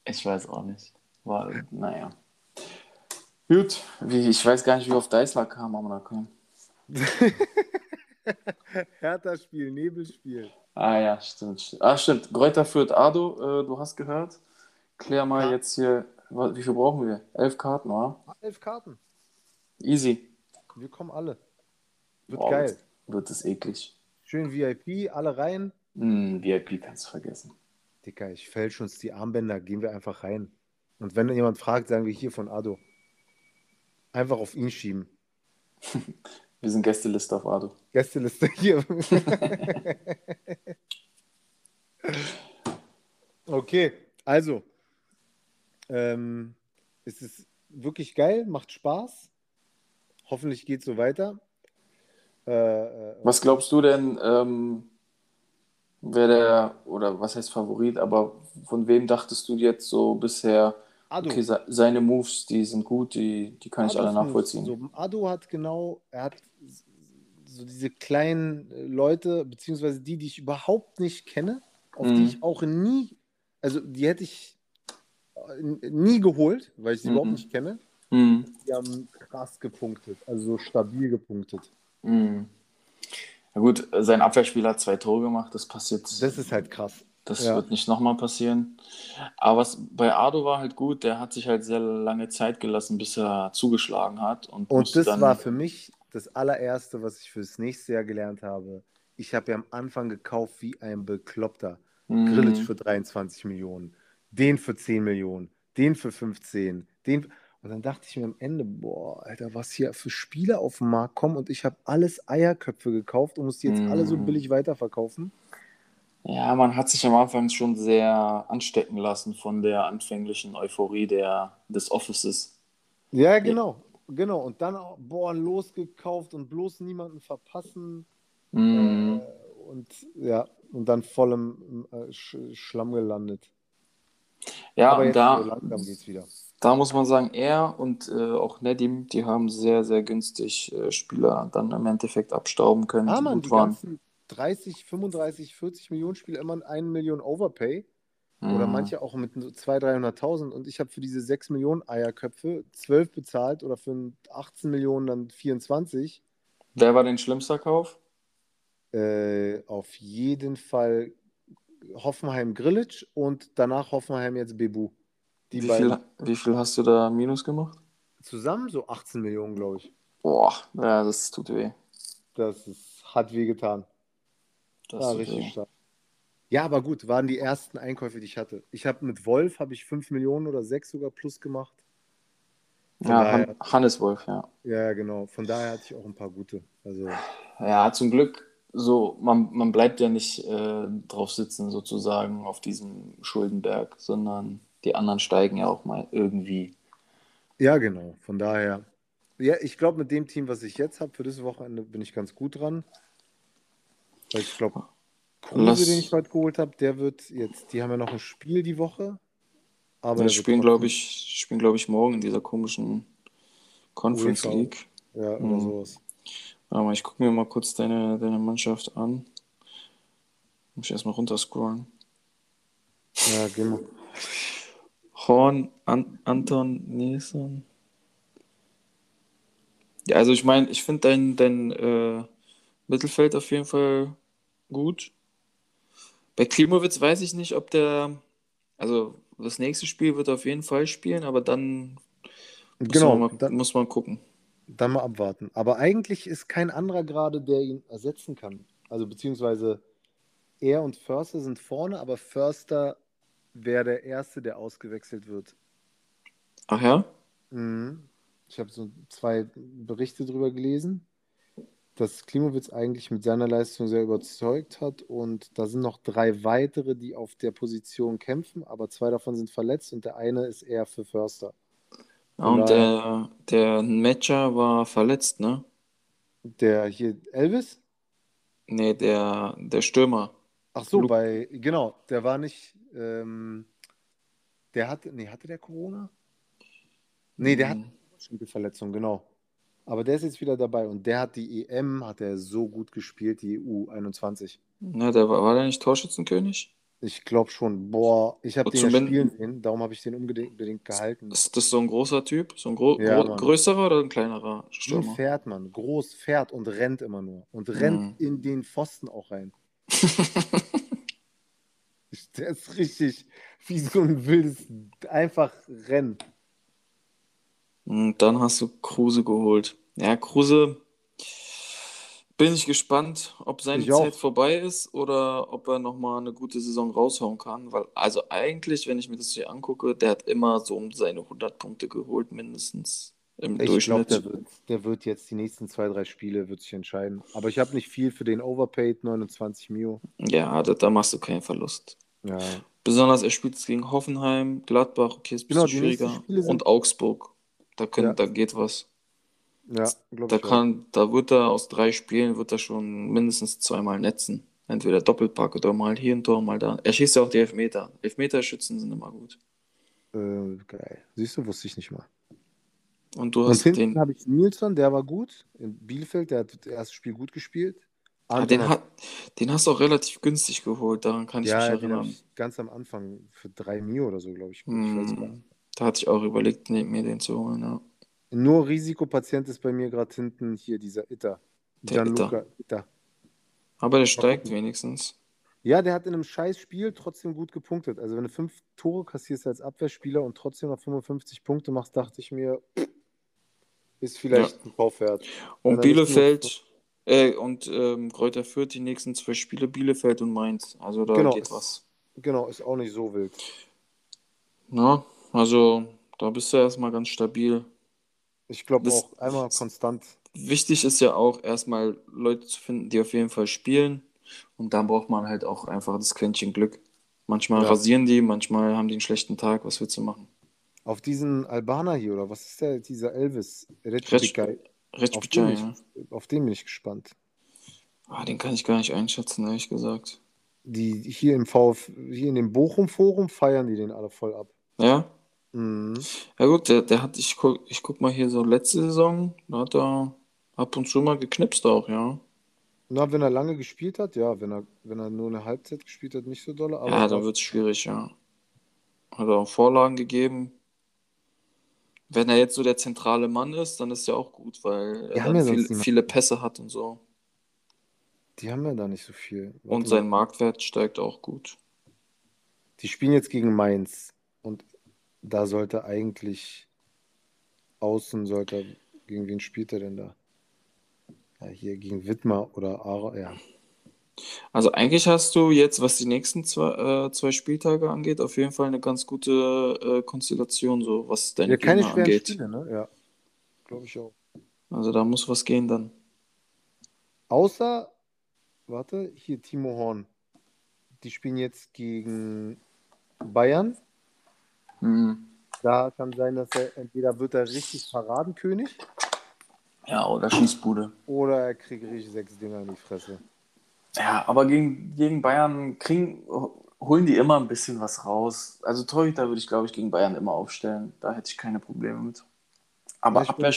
Ich weiß auch nicht. War, naja. Gut, wie, ich weiß gar nicht, wie wir auf Deißler kam, aber da kam. Hertha-Spiel, Nebelspiel. Ah ja, stimmt. stimmt. Ah, stimmt. Greuther führt Ado, äh, du hast gehört. Klär mal Ja. jetzt hier, wie viel brauchen wir? Elf Karten, oder? Elf Karten. Easy. Wir kommen alle. Wird Boah, geil. Wird, das eklig. Schön VIP, alle rein. Hm, VIP kannst du vergessen. Dicker, ich fälsche uns die Armbänder, gehen wir einfach rein. Und wenn jemand fragt, sagen wir hier von Ado. Einfach auf ihn schieben. Wir sind Gästeliste auf Ado. Gästeliste hier. okay, also. Ähm, es ist wirklich geil, macht Spaß. Hoffentlich geht es so weiter. Äh, äh, Was glaubst du denn, ähm, wer der, oder was heißt Favorit, aber von wem dachtest du jetzt so bisher, Ado. okay, se- seine Moves, die sind gut, die, die kann ich Ados alle Moves. nachvollziehen. So, Ado hat genau, er hat so diese kleinen äh, Leute, beziehungsweise die, die ich überhaupt nicht kenne, auf Mhm. die ich auch nie, also die hätte ich äh, nie geholt, weil ich sie Mhm. überhaupt nicht kenne. Mhm. Die haben krass gepunktet, also so stabil gepunktet. Mhm. Na gut, sein Abwehrspieler hat zwei Tore gemacht, das passiert. Das ist halt krass. Das Ja. wird nicht nochmal passieren. Aber was bei Ado war halt gut, der hat sich halt sehr lange Zeit gelassen, bis er zugeschlagen hat. Und, Und das dann, war für mich das allererste, was ich fürs nächste Jahr gelernt habe. Ich habe ja am Anfang gekauft wie ein Bekloppter. Mhm. Grillitsch für 23 Millionen, den für 10 Millionen, den für 15, den. Und dann dachte ich mir am Ende, boah, Alter, was hier für Spieler auf den Markt kommen und ich habe alles Eierköpfe gekauft und muss die jetzt alle so Mhm. billig weiterverkaufen. Ja, man hat sich am Anfang schon sehr anstecken lassen von der anfänglichen Euphorie der, des Offices. Ja, genau, genau. Und dann, auch, boah, losgekauft und bloß niemanden verpassen. Mhm. Äh, und ja, und dann voll im äh, Sch Schlamm gelandet. Ja, Aber und jetzt da, langsam geht's wieder. Da muss man sagen, er und äh, auch Nedim, die haben sehr, sehr günstig äh, Spieler dann im Endeffekt abstauben können, Ah, die man, gut die waren. ganzen 30, 35, 40 Millionen Spieler immer eine Million Overpay. Oder Mhm. manche auch mit so 200.000, 300.000. Und ich habe für diese 6 Millionen Eierköpfe 12 bezahlt oder für 18 Millionen dann 24. Wer war dein schlimmster Kauf? Äh, auf jeden Fall Hoffenheim Grillitsch und danach Hoffenheim jetzt Bebu. Die Wie viel, wie viel hast du da Minus gemacht? zusammen so 18 Millionen, glaube ich. Boah, ja, das tut weh. Das ist, hat wehgetan. Das Ja, tut richtig weh. stark. Ja, aber gut, waren die ersten Einkäufe, die ich hatte. Ich habe mit Wolf habe ich 5 Millionen oder 6 sogar plus gemacht. Von Ja, daher, Han Hannes Wolf, ja. ja, genau. Von daher hatte ich auch ein paar gute. Also, Ja, zum Glück, so, man, man bleibt ja nicht äh, drauf sitzen, sozusagen, auf diesem Schuldenberg, sondern die anderen steigen ja auch mal irgendwie. ja, genau. Von daher, ja, ich glaube, mit dem Team, was ich jetzt habe für dieses Wochenende, bin ich ganz gut dran. Weil ich glaube, Kruse, den ich heute geholt habe, der wird jetzt, die haben ja noch ein Spiel die Woche. Aber wird spielen, glaube ich, spielen, glaube ich, morgen in dieser komischen Conference UEFA. League. Ja, oder Mhm. sowas. Warte mal, ich gucke mir mal kurz deine, deine Mannschaft an. Muss ich erstmal runterscrollen. Ja, wir. Horn, An Anton Nilsson. Ja, also ich meine, ich finde dein, dein äh, Mittelfeld auf jeden Fall gut. Bei Klimowitz weiß ich nicht, ob der, also das nächste Spiel wird er auf jeden Fall spielen, aber dann muss, Genau, man, mal, dann, muss man gucken. dann mal abwarten. Aber eigentlich ist kein anderer gerade, der ihn ersetzen kann. Also beziehungsweise er und Förster sind vorne, aber Förster wäre der Erste, der ausgewechselt wird. Ach ja? Mhm. Ich habe so zwei Berichte drüber gelesen, dass Klimowitz eigentlich mit seiner Leistung sehr überzeugt hat und da sind noch drei weitere, die auf der Position kämpfen, aber zwei davon sind verletzt und der eine ist eher für Förster. Ja, und der, der Matcher war verletzt, ne? Der hier, Elvis? Nee, der, der Stürmer. Ach so, Lu- bei, genau, der war nicht, ähm, der hatte, nee, hatte der Corona? Nee, der hat Hm. eine Verletzung, genau. Aber der ist jetzt wieder dabei und der hat die EM, hat er so gut gespielt, die EU21. Na, der war, war der nicht Torschützenkönig? Ich glaube schon, boah, ich habe den ja spielen sehen, darum habe ich den unbedingt gehalten. Ist das so ein großer Typ? So ein gro Ja, gro Mann. größerer oder ein kleinerer Ein Stürmer? Pferd, Mann, groß, fährt und rennt immer nur. Und rennt Mhm. in den Pfosten auch rein. Der ist richtig wie so ein wildes, einfach Rennen. Und dann hast du Kruse geholt. Ja, Kruse, bin ich gespannt, ob seine Ich auch. Zeit vorbei ist oder ob er nochmal eine gute Saison raushauen kann. Weil, also eigentlich, wenn ich mir das hier angucke, der hat immer so um seine 100 Punkte geholt, mindestens im Ich glaube, Durchschnitt. der wird, der wird jetzt die nächsten zwei, drei Spiele wird sich entscheiden. Aber ich habe nicht viel für den Overpaid, 29 Mio. Ja, da, da machst du keinen Verlust. Ja. Besonders er spielt es gegen Hoffenheim, Gladbach, okay, ist ein Genau, bisschen nächsten schwieriger. Und Augsburg. Da, können, Ja. da geht was. Ja, glaube Da auch. kann, da wird er aus drei Spielen wird er schon mindestens zweimal netzen. Entweder Doppelpack oder mal hier ein Tor, mal da. Er schießt ja auch die Elfmeter. Elfmeterschützen sind immer gut. Äh, geil. Siehst du, wusste ich nicht mal. Und du Und hast hinten den, habe ich Nilsson, der war gut. In Bielefeld, der hat das erste Spiel gut gespielt. Ah, den, hat- hat, den hast du auch relativ günstig geholt, daran kann ich ja, mich den erinnern. ich ganz am Anfang für drei Mio oder so, glaube ich. ich weiß gar Hm, da hatte ich auch überlegt, mir den zu holen. Ja. Nur Risikopatient ist bei mir gerade hinten hier dieser Itter. Der Gianluca Itter. Aber der steigt wenigstens. Ja, der hat in einem scheiß Spiel trotzdem gut gepunktet. Also wenn du fünf Tore kassierst als Abwehrspieler und trotzdem noch 55 Punkte machst, dachte ich mir, ist vielleicht ein Kaufwert. Wenn Und Bielefeld äh, und ähm, Kräuter Fürth die nächsten zwei Spiele Bielefeld und Mainz. Also da Genau. geht was. Genau, ist auch nicht so wild. Na, also da bist du erstmal ganz stabil. Ich glaube auch einmal konstant. Wichtig ist ja auch erstmal Leute zu finden, die auf jeden Fall spielen. Und dann braucht man halt auch einfach das Quäntchen Glück. Manchmal Ja. rasieren die, manchmal haben die einen schlechten Tag. Was willst du machen? Auf diesen Albaner hier, oder was ist der, dieser Elvis? Retsch- Recipicai. Auf, den ja. ich- auf den bin ich gespannt. Ah, den kann ich gar nicht einschätzen, ehrlich gesagt. Die hier im VF, hier in dem Bochum-Forum feiern die den alle voll ab. Ja? Mhm. Ja gut, der, der hat, ich guck, ich guck mal hier so letzte Saison, da hat er ab und zu mal geknipst auch, ja. Na, wenn er lange gespielt hat, ja, wenn er, wenn er nur eine Halbzeit gespielt hat, nicht so dolle, Ja, dann wird es schwierig, ja. Hat er auch Vorlagen gegeben. Wenn er jetzt so der zentrale Mann ist, dann ist ja auch gut, weil Die er haben dann ja sonst viel, niemanden. viele Pässe hat und so. die haben ja da nicht so viel. Und Warte sein mal. Marktwert steigt auch gut. Die spielen jetzt gegen Mainz und da sollte eigentlich außen sollte gegen wen spielt er denn da? Ja, hier gegen Wittmer oder Ara, ja. Also eigentlich hast du jetzt, was die nächsten zwei, äh, zwei Spieltage angeht, auf jeden Fall eine ganz gute äh, Konstellation, so was deine Ja, keine Gegner schweren angeht. Spiele, ne? Ja, glaube ich auch. Also da muss was gehen dann. Außer, warte, hier Timo Horn. Die spielen jetzt gegen Bayern. Hm. Da kann sein, dass er entweder wird er richtig Paradenkönig Ja, oder Schießbude. oder er kriegt richtig sechs Dinger in die Fresse. Ja, aber gegen, gegen Bayern kriegen, holen die immer ein bisschen was raus. Also Torhüter würde ich, glaube ich, gegen Bayern immer aufstellen. Da hätte ich keine Probleme mit. Aber, Ja, Abwehr,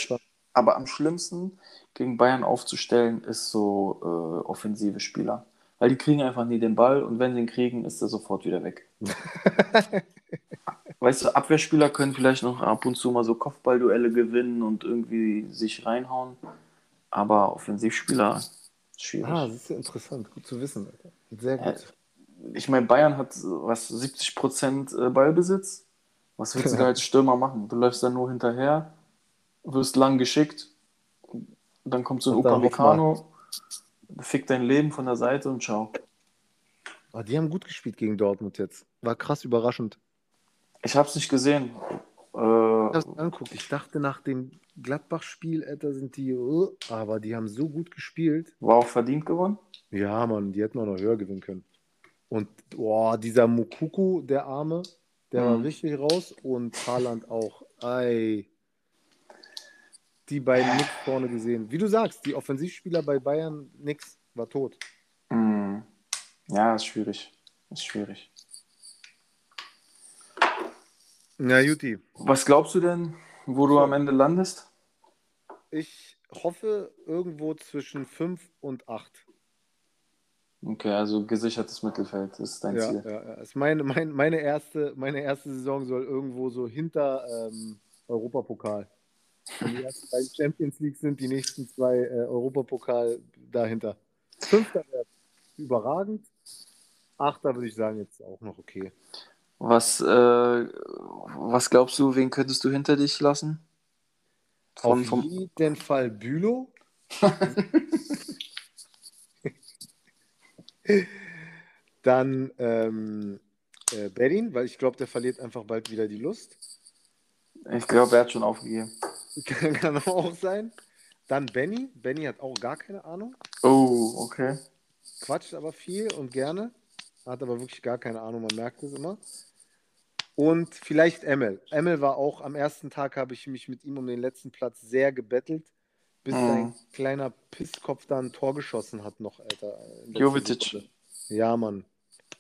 aber am schlimmsten gegen Bayern aufzustellen, ist so äh, offensive Spieler. Weil die kriegen einfach nie den Ball und wenn sie ihn kriegen, ist er sofort wieder weg. weißt du, Abwehrspieler können vielleicht noch ab und zu mal so Kopfballduelle gewinnen und irgendwie sich reinhauen. Aber Offensivspieler, schwierig. Ah, das ist ja interessant. Gut zu wissen. Alter. Sehr Ja, gut. ich meine, Bayern hat was 70% äh, Ballbesitz. Was willst du da als Stürmer machen? Du läufst dann nur hinterher, wirst lang geschickt, dann kommt so ein Upamecano, fickt dein Leben von der Seite und ciao. Ah, die haben gut gespielt gegen Dortmund jetzt. War krass überraschend. Ich hab's nicht gesehen. Ich Äh, hab's mir angeguckt. Ich dachte nach dem Gladbach-Spiel, Alter, sind die, uh, aber die haben so gut gespielt. war auch verdient gewonnen. Ja, Mann, die hätten auch noch höher gewinnen können. Und boah, dieser Mukuku, der Arme, der war Mhm. richtig raus und Haaland auch. Ei. Die beiden nix vorne gesehen. Wie du sagst, die Offensivspieler bei Bayern nix, war tot. Hm. Ja, ist schwierig. Ist schwierig. Na, Juti. Was glaubst du denn, wo du am Ende landest? Ich hoffe irgendwo zwischen 5 und 8. Okay, also gesichertes Mittelfeld ist dein Ja, Ziel. ja, ja. Ist meine, mein, meine, erste, meine erste Saison soll irgendwo so hinter ähm, Europapokal. Wenn die ersten beiden Champions League sind, die nächsten zwei äh, Europapokal dahinter. Fünfter wäre überragend. Achter würde ich sagen, jetzt auch noch okay. Was, äh, was glaubst du, wen könntest du hinter dich lassen? Von, Auf vom, jeden Fall Bülow. Dann ähm, äh, Berin, weil ich glaube, der verliert einfach bald wieder die Lust. ich glaube, er hat schon aufgegeben. Kann, kann auch sein. Dann Benny. Benny hat auch gar keine Ahnung. Oh, okay. Quatscht aber viel und gerne. Hat aber wirklich gar keine Ahnung, man merkt es immer. Und vielleicht Emil. Emil war auch am ersten Tag, habe ich mich mit ihm um den letzten Platz sehr gebettelt. bis Mhm. sein kleiner Pisskopf da ein Tor geschossen hat noch, Alter. Jovetic. Ja, Mann.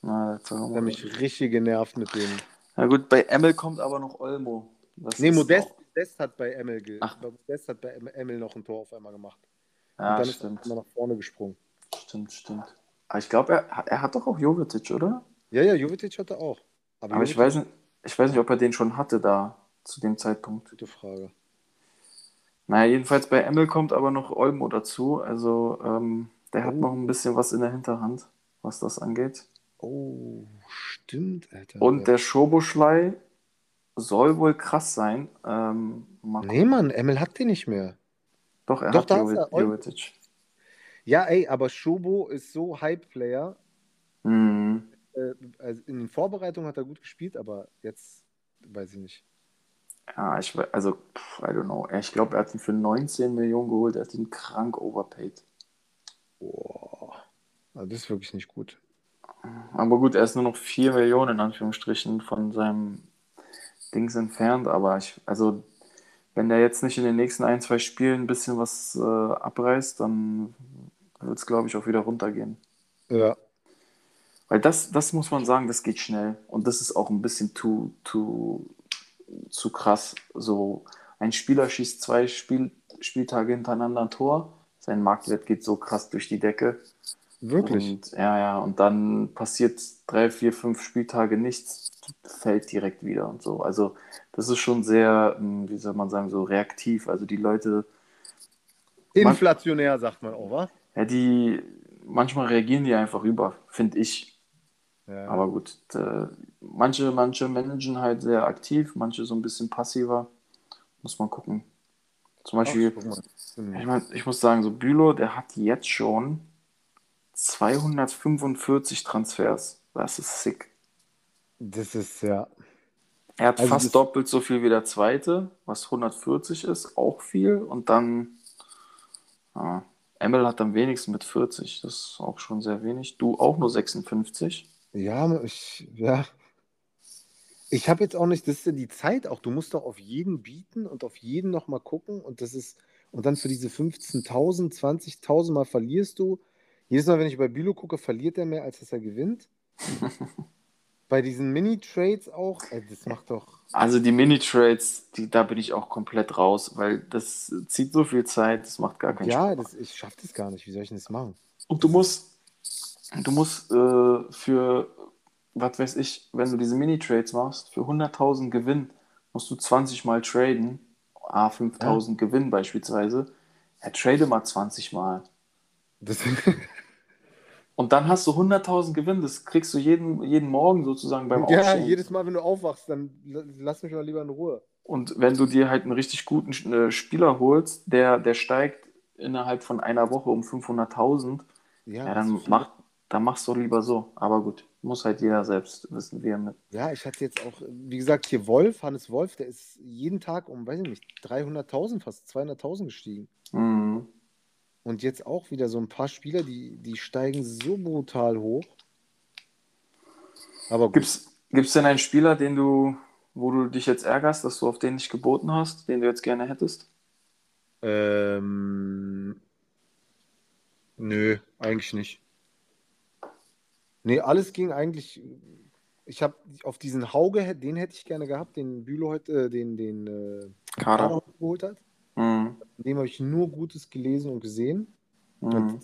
Na, mal. hat mich richtig genervt mit dem. Na gut, bei Emil kommt aber noch Olmo. Das Nee, ist Modest, auch- Modest hat bei Emil, ge Ach. Modest hat bei Emil noch ein Tor auf einmal gemacht. Ja, und dann ist stimmt. er immer nach vorne gesprungen. Stimmt, stimmt. Aber ich glaube, er, er hat doch auch Jovetic, oder? Ja, ja, Jovetic hatte auch. Aber ich Jovetic- weiß, nicht, ich weiß nicht, ob er den schon hatte da zu dem Zeitpunkt. Gute Frage. Naja, jedenfalls bei Emil kommt aber noch Olmo dazu. Also ähm, der hat Oh. noch ein bisschen was in der Hinterhand, was das angeht. Oh, stimmt, Alter. Und der Schoboschlei soll wohl krass sein. Ähm, Nee, Mann, Emil hat den nicht mehr. Doch, er Doch, hat. Jovetic. Ja, ey, aber Schobo ist so Hype-Player. Mhm. Äh, also in den Vorbereitungen hat er gut gespielt, aber jetzt weiß ich nicht. Ja, ich also, pff, I don't know. Ich glaube, er hat ihn für 19 Millionen geholt. Er hat ihn krank overpaid. Boah. Also das ist wirklich nicht gut. Aber gut, er ist nur noch 4 Millionen in Anführungsstrichen von seinem Dings entfernt. Aber ich, also, wenn der jetzt nicht in den nächsten ein, zwei Spielen ein bisschen was äh, abreißt, dann wird es, glaube ich, auch wieder runtergehen. Ja. Weil das, das muss man sagen, das geht schnell. Und das ist auch ein bisschen zu, zu, zu krass. So, ein Spieler schießt zwei Spiel, Spieltage hintereinander ein Tor. Sein Marktwert geht so krass durch die Decke. Wirklich. Und, ja, ja, und dann passiert drei, vier, fünf Spieltage nichts, fällt direkt wieder und so. Also, das ist schon sehr, hm, wie soll man sagen, so reaktiv. Also, die Leute, Inflationär, sagt man auch, wa? ja, die, manchmal reagieren die einfach über, finde ich. Ja. Aber gut, äh, manche, manche managen halt sehr aktiv, manche so ein bisschen passiver. Muss man gucken. Zum Ach, Beispiel, guck mal. ich, mein, ich muss sagen, so Bülow, der hat jetzt schon 245 Transfers. Das ist sick. Das ist ja. Er hat Also fast doppelt so viel wie der zweite, was 140 ist, auch viel. Und dann, ja, Emil hat am wenigsten mit 40, das ist auch schon sehr wenig. Du auch nur 56. Ja, ich, ja. Ich habe jetzt auch nicht, das ist ja die Zeit auch. Du musst doch auf jeden bieten und auf jeden nochmal gucken. Und das ist, und dann für diese 15.000, 20.000 Mal verlierst du. Jedes Mal, wenn ich bei Bilo gucke, verliert er mehr, als dass er gewinnt. bei diesen Mini-Trades auch, ey, das macht doch. Also die Mini-Trades, die, da bin ich auch komplett raus, weil das zieht so viel Zeit, das macht gar keinen Ja, Spaß. das, ich schaffe das gar nicht. Wie soll ich denn das machen? Und du musst, du musst äh, für, was weiß ich, wenn du diese Mini-Trades machst, für 100.000 Gewinn, musst du 20 Mal traden, a 5.000 Gewinn beispielsweise. Ja, trade mal 20 Mal. Und dann hast du 100.000 Gewinn, das kriegst du jeden, jeden Morgen sozusagen beim ja, Aufstehen. jedes Mal, wenn du aufwachst, dann lass mich mal lieber in Ruhe. Und wenn du dir halt einen richtig guten äh, Spieler holst, der, der steigt innerhalb von einer Woche um 500.000, Ja, ja, dann, ist viel. mach, dann machst du lieber so. Aber gut, muss halt jeder selbst wissen, wie er mit. Ja, ich hatte jetzt auch, wie gesagt, hier Wolf, Hannes Wolf, der ist jeden Tag um, weiß ich nicht, 300.000, fast 200.000 gestiegen. Mhm. Und jetzt auch wieder so ein paar Spieler, die, die steigen so brutal hoch. Aber gut. Gibt's, gibt's denn einen Spieler, den du, wo du dich jetzt ärgerst, dass du auf den nicht geboten hast, den du jetzt gerne hättest? Ähm, nö, eigentlich nicht. Nee, alles ging eigentlich. Ich habe auf diesen Hauge, den hätte ich gerne gehabt, den Bülow heute, äh, den, den äh, Kader geholt hat. Mhm. Dem habe ich nur Gutes gelesen und gesehen. Mhm.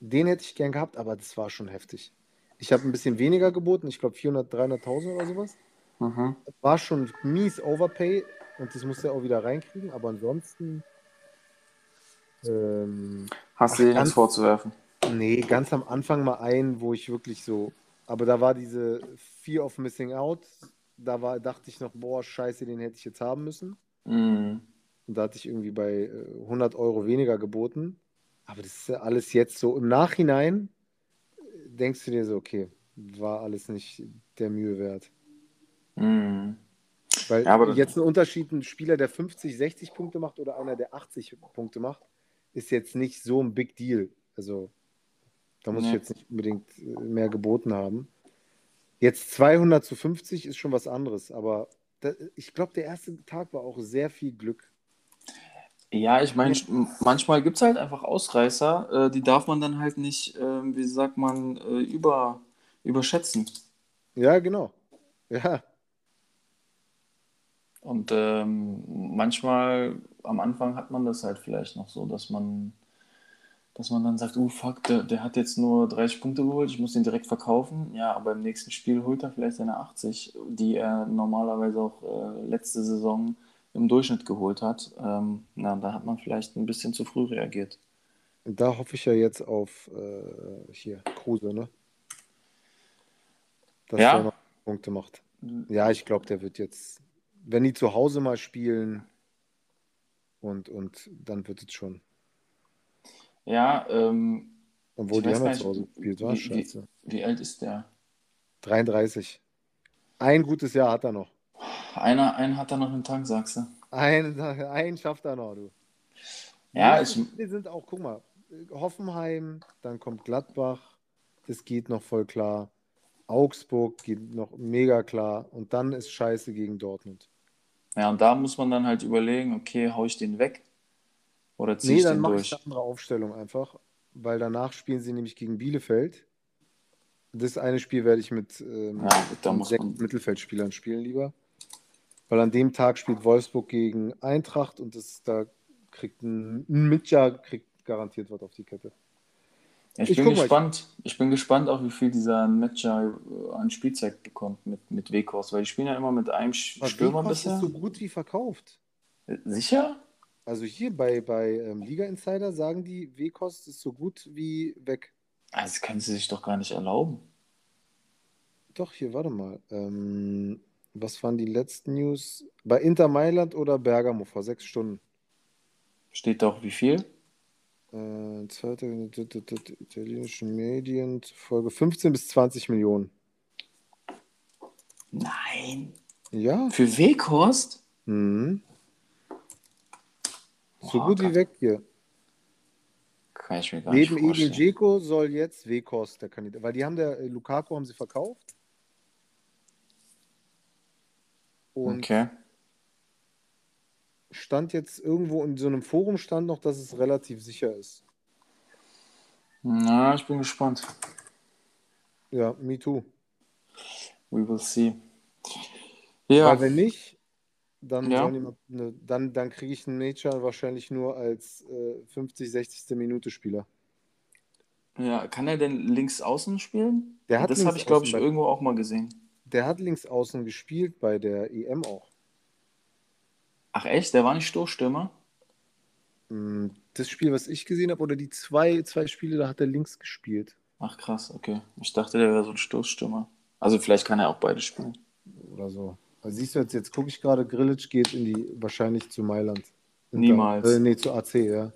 Den hätte ich gern gehabt, aber das war schon heftig. Ich habe ein bisschen weniger geboten, ich glaube 400, 300.000 oder sowas. Mhm. War schon mies Overpay und das musste er auch wieder reinkriegen, aber ansonsten. Ähm, Hast du ganz- jetzt vorzuwerfen? Nee, ganz am Anfang mal ein, wo ich wirklich so. Aber da war diese Fear of Missing Out. Da war, dachte ich noch, boah, scheiße, den hätte ich jetzt haben müssen. Mhm. Und da hatte ich irgendwie bei äh, 100 Euro weniger geboten. Aber das ist ja alles jetzt so im Nachhinein, äh, denkst du dir so, okay, war alles nicht der Mühe wert. Mhm. Weil Ja, jetzt ein Unterschied, ein Spieler, der 50, 60 Punkte macht oder einer, der 80 Punkte macht, ist jetzt nicht so ein Big Deal. Also da muss ich Nee. jetzt nicht unbedingt äh, mehr geboten haben. Jetzt 200 zu 50 ist schon was anderes, aber da, ich glaube, der erste Tag war auch sehr viel Glück. Ja, ich meine, manchmal gibt es halt einfach Ausreißer, äh, die darf man dann halt nicht, äh, wie sagt man, äh, über, überschätzen. Ja, genau. Ja. Und ähm, manchmal am Anfang hat man das halt vielleicht noch so, dass man, dass man dann sagt, oh fuck, der, der hat jetzt nur 30 Punkte geholt, ich muss ihn direkt verkaufen. Ja, aber im nächsten Spiel holt er vielleicht seine 80, die er normalerweise auch äh, letzte Saison im Durchschnitt geholt hat. Ähm, na, da hat man vielleicht ein bisschen zu früh reagiert. Da hoffe ich ja jetzt auf äh, hier, Kruse, ne? Dass Ja? er noch Punkte macht. Ja, ich glaube, der wird jetzt, wenn die zu Hause mal spielen und, und dann wird es schon. Ja, ähm, Obwohl die haben Hause gespielt, war wie, scheiße. wie, wie alt ist der? 33. Ein gutes Jahr hat er noch. Einer, einen hat er noch im Tank, sagst du? Ein, einen schafft er noch, du. Ja, ich, Spiele sind auch, guck mal, Hoffenheim, dann kommt Gladbach, das geht noch voll klar. Augsburg geht noch mega klar. Und dann ist Scheiße gegen Dortmund. ja, und da muss man dann halt überlegen, okay, hau ich den weg oder ziehe Nee, dann mache ich eine andere Aufstellung einfach, weil danach spielen sie nämlich gegen Bielefeld. Das eine Spiel werde ich mit, ähm, Ja, mit sechs. Mittelfeldspielern spielen lieber. Weil an dem Tag spielt Wolfsburg gegen Eintracht und das, da kriegt ein, ein Mitja kriegt garantiert was auf die Kette. Ja, ich, Ich bin guck mal, ich- gespannt. Ich bin gespannt auch, wie viel dieser Matcher äh, an Spielzeit bekommt mit, mit Wekos, weil die spielen ja immer mit einem Stürmer Wekos bisher. ist so gut wie verkauft. Äh, Sicher? Also hier bei, bei ähm, Liga Insider sagen die, Wekos ist so gut wie weg. Also das können sie sich doch gar nicht erlauben. Doch, hier, warte mal. Ähm, was waren die letzten News? Bei Inter Mailand oder Bergamo vor sechs Stunden? Steht doch wie viel? Äh, zweite, italienischen Medien, Folge 15 bis 20 Millionen. Nein. Ja, Für Weghorst? mhm. So Boah, gut wie weg hier. kann ich mir gar nicht Neben Edin vorstellen. Dzeko soll jetzt Weghorst der Kandidat, weil die haben der äh, Lukaku haben sie verkauft und Okay. stand jetzt irgendwo in so einem Forum stand noch, dass es relativ sicher ist. Na, ich bin gespannt. Ja, me too. We will see. Weil Ja, wenn nicht, dann ja. die ne, dann, dann kriege ich einen Nature wahrscheinlich nur als äh, 50, 60. Minute Spieler. Ja, kann er denn links außen spielen? Der hat Das habe ich, glaube ich, bei, irgendwo auch mal gesehen. der hat links außen gespielt bei der EM auch. Ach echt? Der war nicht Stoßstürmer? Mm, Das Spiel, was ich gesehen habe, oder die zwei, zwei Spiele, da hat er links gespielt. Ach krass, okay. Ich dachte, der wäre so ein Stoßstürmer. Also vielleicht kann er auch beide spielen. Oder so. Also siehst du jetzt, jetzt gucke ich gerade, Grilic geht in die, wahrscheinlich zu Mailand. Inter, Niemals. äh, nee, zu AC, ja.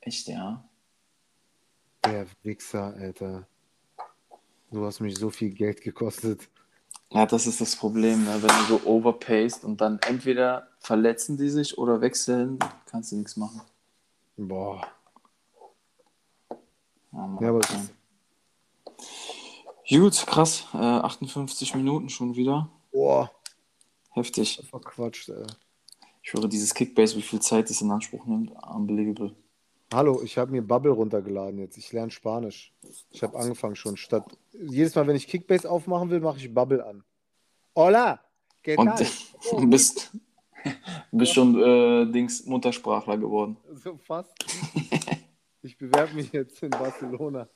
Echt, ja. Der Wichser, Alter. Du hast mich so viel Geld gekostet. Ja, das ist das Problem, ne? wenn du so overpaced und dann entweder verletzen die sich oder wechseln, kannst du nichts machen. Boah. Ja, Mann. Ja, aber Gut, krass. Äh, 58 Minuten schon wieder. Boah, Heftig. verquatscht, ey. Ich höre dieses Kickbase, wie viel Zeit das in Anspruch nimmt. Unbelievable. Hallo, ich habe mir Bubble runtergeladen jetzt. Ich lerne Spanisch. Ich habe angefangen schon. Statt jedes Mal, wenn ich Kickbase aufmachen will, mache ich Bubble an. Hola, ¿qué Und tal? Oh, du bist, bist schon äh, Dings Muttersprachler geworden. so fast. Ich bewerbe mich jetzt in Barcelona.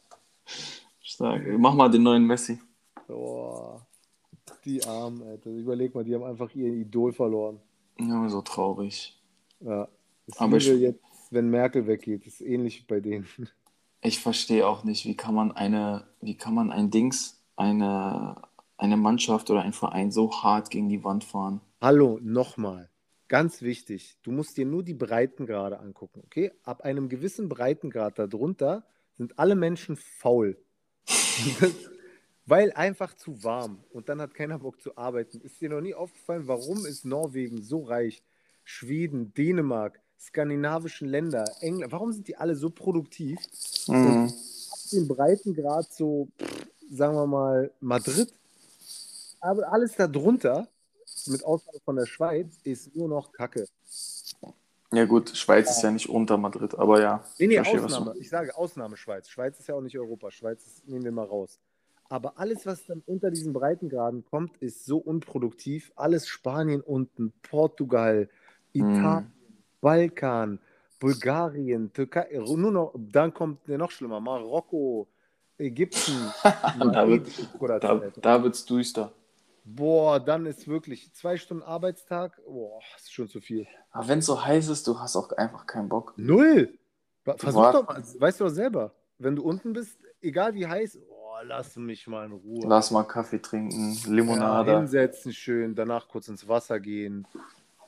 Stark. Mach mal den neuen Messi. Boah, die Armen, Alter. Überleg mal, die haben einfach ihr Idol verloren. Ja, so traurig. Ja. Das Aber ich- jetzt, wenn Merkel weggeht, ist ähnlich bei denen. Ich verstehe auch nicht, wie kann man eine, wie kann man ein Dings, eine, eine Mannschaft oder ein Verein so hart gegen die Wand fahren? Hallo, nochmal. Ganz wichtig, du musst dir nur die Breitengrade angucken, okay? Ab einem gewissen Breitengrad darunter sind alle Menschen faul. Weil einfach zu warm und dann hat keiner Bock zu arbeiten. Ist dir noch nie aufgefallen, warum ist Norwegen so reich? Schweden, Dänemark, skandinavischen Länder, England, warum sind die alle so produktiv? Mhm. den Breitengrad so, sagen wir mal, Madrid. Aber alles darunter, mit Ausnahme von der Schweiz, ist nur noch Kacke. Ja, gut, Schweiz ist ja nicht unter Madrid, aber ja. Nee, nee, Ausnahme. Ich sage Ausnahme Schweiz. Schweiz ist ja auch nicht Europa. Schweiz ist, nehmen wir mal raus. Aber alles, was dann unter diesen Breitengraden kommt, ist so unproduktiv. Alles Spanien unten, Portugal, Italien, Balkan, Bulgarien, Türkei, nur noch, dann kommt der noch schlimmer, Marokko, Ägypten. Da wird- Da, da wird's düster. Boah, dann ist wirklich zwei Stunden Arbeitstag. Boah, ist schon zu viel. Aber wenn es so heiß ist, du hast auch einfach keinen Bock. Null. Versuch war- doch mal, weißt du doch selber. Wenn du unten bist, egal wie heiß, lass mich mal in Ruhe. Lass mal Kaffee trinken, ja, Limonade. hinsetzen schön, danach kurz ins Wasser gehen,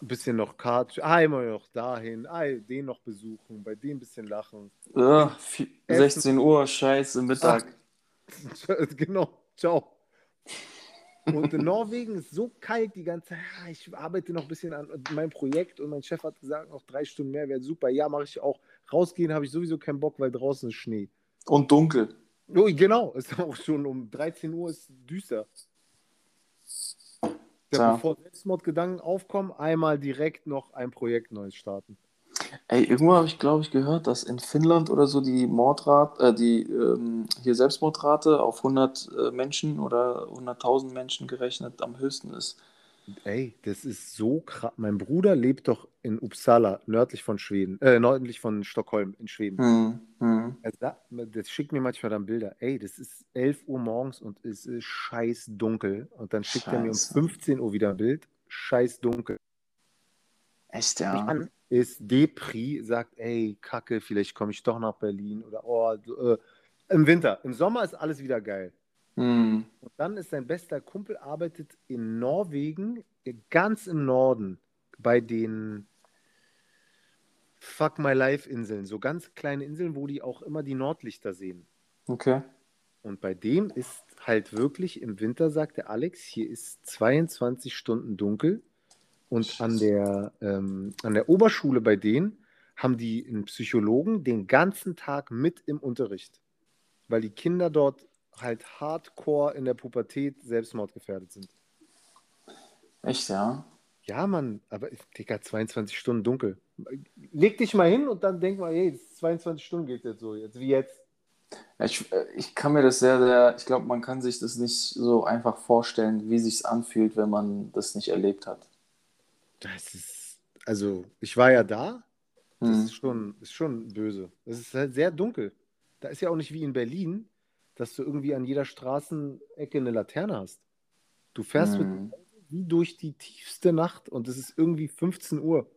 ein bisschen noch Kart, einmal noch dahin, den noch besuchen, bei dem ein bisschen lachen. Vi- 16 Uhr, scheiße, Mittag. genau, ciao. Und in Norwegen ist so kalt die ganze Zeit. Ja, Ich arbeite noch ein bisschen an meinem Projekt und mein Chef hat gesagt, noch drei Stunden mehr wäre super. Ja, mache ich auch. Rausgehen habe ich sowieso keinen Bock, weil draußen ist Schnee. Und dunkel. Oh, genau, ist auch schon um 13 Uhr ist düster. Ja, Tja. bevor Selbstmordgedanken aufkommen, einmal direkt noch ein Projekt Neues starten. Ey, irgendwo habe ich, glaube ich, gehört, dass in Finnland oder so die Mordrate, äh, die ähm, hier Selbstmordrate auf 100 äh, Menschen oder 100.000 Menschen gerechnet am höchsten ist. Ey, das ist so krass. Mein Bruder lebt doch in Uppsala, nördlich von Schweden, äh, nördlich von Stockholm in Schweden. Hm, hm. Er sagt, das schickt mir manchmal dann Bilder. Ey, das ist 11 Uhr morgens und es ist scheiß dunkel. Und dann schickt er mir um Scheiße. 15 Uhr wieder ein Bild. Scheiß dunkel. Echt, ja. an, ist Depri, sagt, ey, Kacke, vielleicht komme ich doch nach Berlin. Oder, oh, äh, im Winter. Im Sommer ist alles wieder geil. Hm. Und dann ist sein bester Kumpel, arbeitet in Norwegen, ganz im Norden, bei den Fuck My Life Inseln. So ganz kleine Inseln, wo die auch immer die Nordlichter sehen. Okay. Und bei dem ist halt wirklich im Winter, sagt der Alex, hier ist 22 Stunden dunkel. Und an der, ähm, an der Oberschule bei denen haben die einen Psychologen den ganzen Tag mit im Unterricht. Weil die Kinder dort halt hardcore in der Pubertät selbstmordgefährdet sind. Echt, ja. Ja, Mann, aber Digga, 22 Stunden dunkel. Leg dich mal hin und dann denk mal, hey, 22 Stunden geht jetzt so, jetzt wie jetzt. Ich, äh, ich kann mir das sehr, sehr, ich glaube, man kann sich das nicht so einfach vorstellen, wie sich's anfühlt, wenn man das nicht erlebt hat. Das ist, also, ich war ja da. Das Hm. ist schon, ist schon böse. Es ist halt sehr dunkel. Da ist ja auch nicht wie in Berlin, dass du irgendwie an jeder Straßenecke eine Laterne hast. Du fährst mit Hm. wie durch die tiefste Nacht und es ist irgendwie 15 Uhr.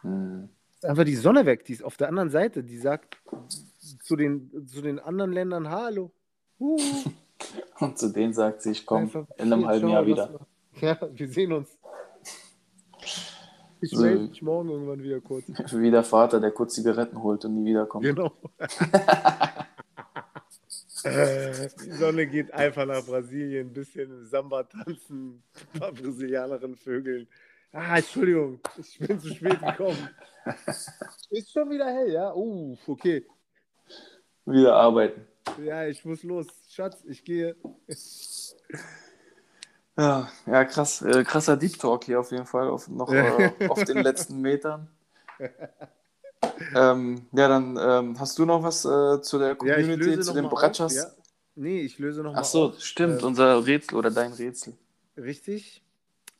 Hm. ist einfach die Sonne weg, die ist auf der anderen Seite, die sagt zu den, zu den anderen Ländern Hallo. Uh, Und zu denen sagt sie, ich komme in einem halben Jahr wieder. Ja, wir sehen uns. Ich So. melde mich morgen irgendwann wieder kurz. Wie der Vater, der kurz Zigaretten holt und nie wiederkommt. Genau. Die Sonne geht einfach nach Brasilien, ein bisschen Samba tanzen, ein paar Brasilianerinnen vögeln. Ah, Entschuldigung, ich bin zu spät gekommen. Ist schon wieder hell, ja? Uh, okay. Wieder arbeiten. Ja, ich muss los. Schatz, ich gehe. Ja, ja krass. Äh, krasser Deep Talk hier auf jeden Fall, auf, noch äh, auf den letzten Metern. ähm, ja, dann ähm, hast du noch was äh, zu der Ja, Community, löse zu den Bratschas? ja. Nee, ich löse noch Ach mal so, auf. stimmt, Ähm, unser Rätsel oder dein Rätsel. Richtig.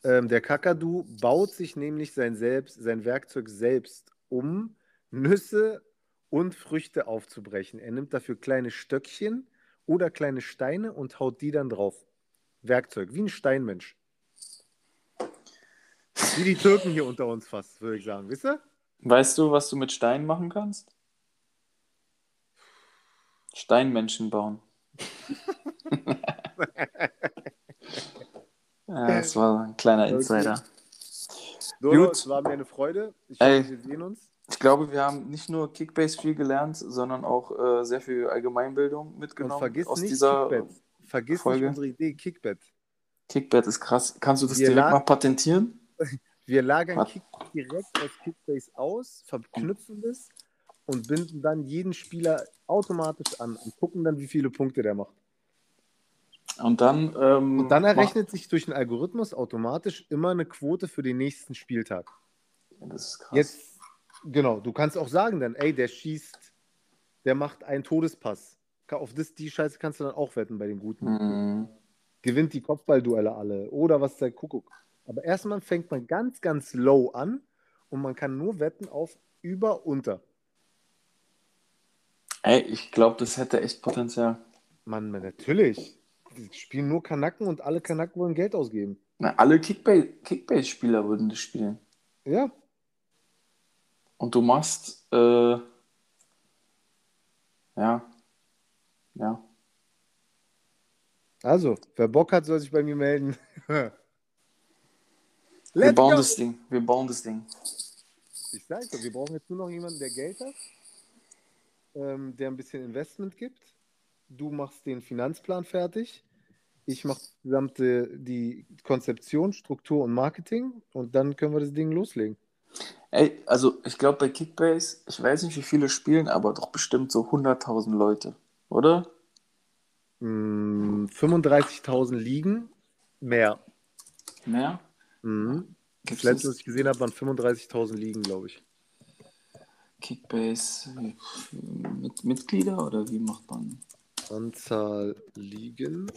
Ähm, der Kakadu baut sich nämlich sein, selbst, sein Werkzeug selbst, um Nüsse und Früchte aufzubrechen. Er nimmt dafür kleine Stöckchen oder kleine Steine und haut die dann drauf. Werkzeug, wie ein Steinmensch. Wie die Türken hier unter uns fast, würde ich sagen. Wisst ihr? Weißt du, was du mit Steinen machen kannst? Steinmenschen bauen. ja, das war ein kleiner Okay. Insider. Dodo, Gut. es war mir eine Freude. Ich hoffe, wir sehen uns. Ich glaube, wir haben nicht nur Kickbase viel gelernt, sondern auch äh, sehr viel Allgemeinbildung Und mitgenommen vergiss aus nicht dieser Kickbet. Vergiss Folge. nicht unsere Idee Kickbet. Kickbet ist krass. Kannst du das Wir direkt mal patentieren? Wir lagern? Kick direkt aus Kickbase aus, verknüpfen das und binden dann jeden Spieler automatisch an und gucken dann, wie viele Punkte der macht. Und dann, ähm, Und dann errechnet sich durch den Algorithmus automatisch immer eine Quote für den nächsten Spieltag. Das ist krass. Jetzt, genau, du kannst auch sagen dann, ey, der schießt, der macht einen Todespass. Auf das, die Scheiße kannst du dann auch wetten bei den Guten. Mhm. Gewinnt die Kopfballduelle alle oder was der Kuckuck. Aber erstmal fängt man ganz, ganz low an und man kann nur wetten auf über, unter. Ey, ich glaube, das hätte echt Potenzial. Mann, natürlich. Die spielen nur Kanacken und alle Kanacken wollen Geld ausgeben. Na, alle Kickbase- Kickbase-Spieler würden das spielen. Ja, Und du machst, äh, ja, ja. also, wer Bock hat, soll sich bei mir melden. Wir Let's bauen go! das Ding. Wir bauen das Ding. Ich sage doch, wir brauchen jetzt nur noch jemanden, der Geld hat, ähm, der ein bisschen Investment gibt. Du machst den Finanzplan fertig. Ich mache gesamte die Konzeption, Struktur und Marketing und dann können wir das Ding loslegen. Ey, also ich glaube bei Kickbase, ich weiß nicht, wie viele spielen, aber doch bestimmt so 100.000 Leute, oder? Mm, 35.000 liegen, mehr. Mehr? Mhm. Das letzte, was ich gesehen habe, waren 35.000 liegen, glaube ich. Kickbase mit Mitglieder oder wie macht man? Anzahl liegen.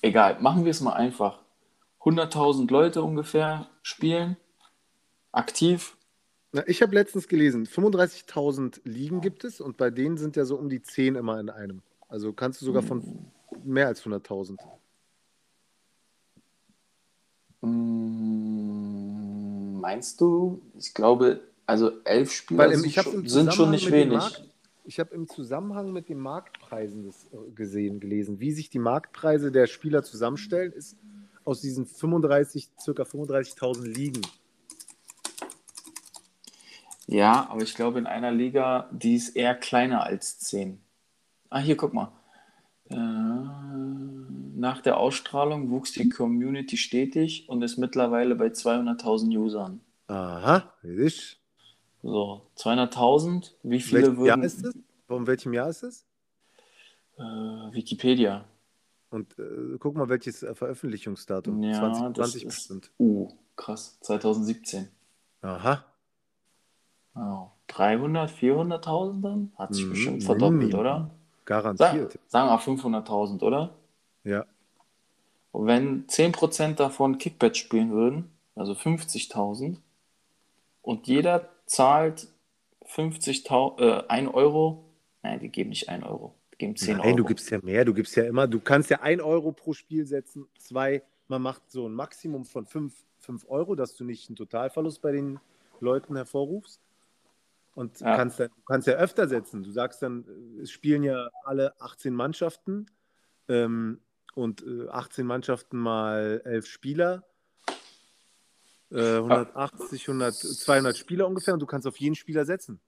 Egal, machen wir es mal einfach. 100.000 Leute ungefähr spielen, aktiv. Na, ich habe letztens gelesen, 35.000 Ligen gibt es und bei denen sind ja so um die 10 immer in einem. Also kannst du sogar von mehr als 100.000. Mm, Meinst du? Ich glaube, also elf Spieler im, schon, sind schon nicht wenig. Markt, ich habe im Zusammenhang mit den Marktpreisen das äh, gesehen, gelesen, wie sich die Marktpreise der Spieler zusammenstellen, ist aus diesen 35, circa 35.000 Ligen. Ja, aber ich glaube in einer Liga, die ist eher kleiner als 10. Ah, hier, guck mal. Äh, nach der Ausstrahlung wuchs die Community stetig und ist mittlerweile bei 200.000 Usern. Aha, richtig. So, 200.000, wie viele Jahr würden... ist es? Von welchem Jahr ist es? Äh, Wikipedia. Und äh, guck mal, welches äh, Veröffentlichungsdatum? Ja, 2020 das ist... bestimmt. Uh, krass, 2017. Aha. Oh, 300, 400.000 dann? Hat sich Mhm, bestimmt verdoppelt, Minimum. oder? Sag, Garantiert. sagen wir 500.000, oder? Ja. Und wenn 10% davon Kickbet spielen würden, also 50.000, und jeder zahlt 50.000, äh, 1 Euro, nein, die geben nicht 1 Euro, die geben 10 Nein, Euro. du gibst ja mehr, du gibst ja immer, du kannst ja 1 Euro pro Spiel setzen, zwei, man macht so ein Maximum von 5, 5 Euro, dass du nicht einen Totalverlust bei den Leuten hervorrufst. Und Ja. kannst dann, du kannst ja öfter setzen. Du sagst dann, äh, es spielen ja alle 18 Mannschaften ähm, und äh, 18 Mannschaften mal 11 Spieler. Äh, 180, 100, 200 Spieler ungefähr und du kannst auf jeden Spieler setzen.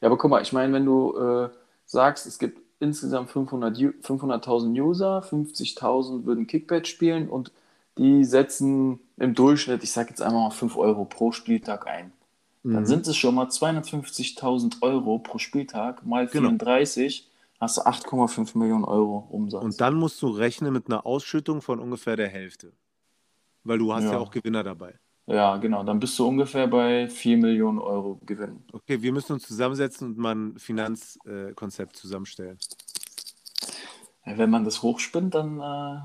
Ja, aber guck mal, ich meine, wenn du äh, sagst, es gibt insgesamt 500 Ju- 500.000 User, 50.000 würden Kickbet spielen und die setzen im Durchschnitt, ich sag jetzt einmal mal 5 Euro pro Spieltag ein. Dann Mhm. sind es schon mal 250.000 Euro pro Spieltag mal Genau. 34, hast du 8,5 Millionen Euro Umsatz. Und dann musst du rechnen mit einer Ausschüttung von ungefähr der Hälfte. Weil du hast ja, Ja. auch Gewinner dabei. ja, genau, dann bist du ungefähr bei 4 Millionen Euro Gewinn. Okay, wir müssen uns zusammensetzen und mal ein Finanzkonzept zusammenstellen. Wenn man das hochspinnt, dann. Äh...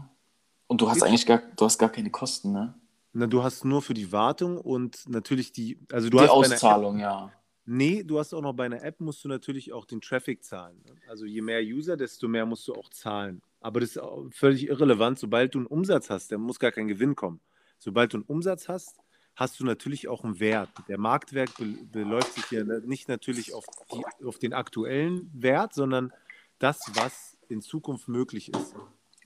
Und du hast eigentlich gar, du hast gar keine Kosten, ne? Na, du hast nur für die Wartung und natürlich die, also du Die hast einer App, Auszahlung, ja. nee, du hast auch noch bei einer App musst du natürlich auch den Traffic zahlen. ne? Also je mehr User, desto mehr musst du auch zahlen. Aber das ist völlig irrelevant, sobald du einen Umsatz hast, dann muss gar kein Gewinn kommen. Sobald du einen Umsatz hast, hast du natürlich auch einen Wert. Der Marktwert be beläuft sich ja nicht natürlich auf, die, auf den aktuellen Wert, sondern das, was in Zukunft möglich ist.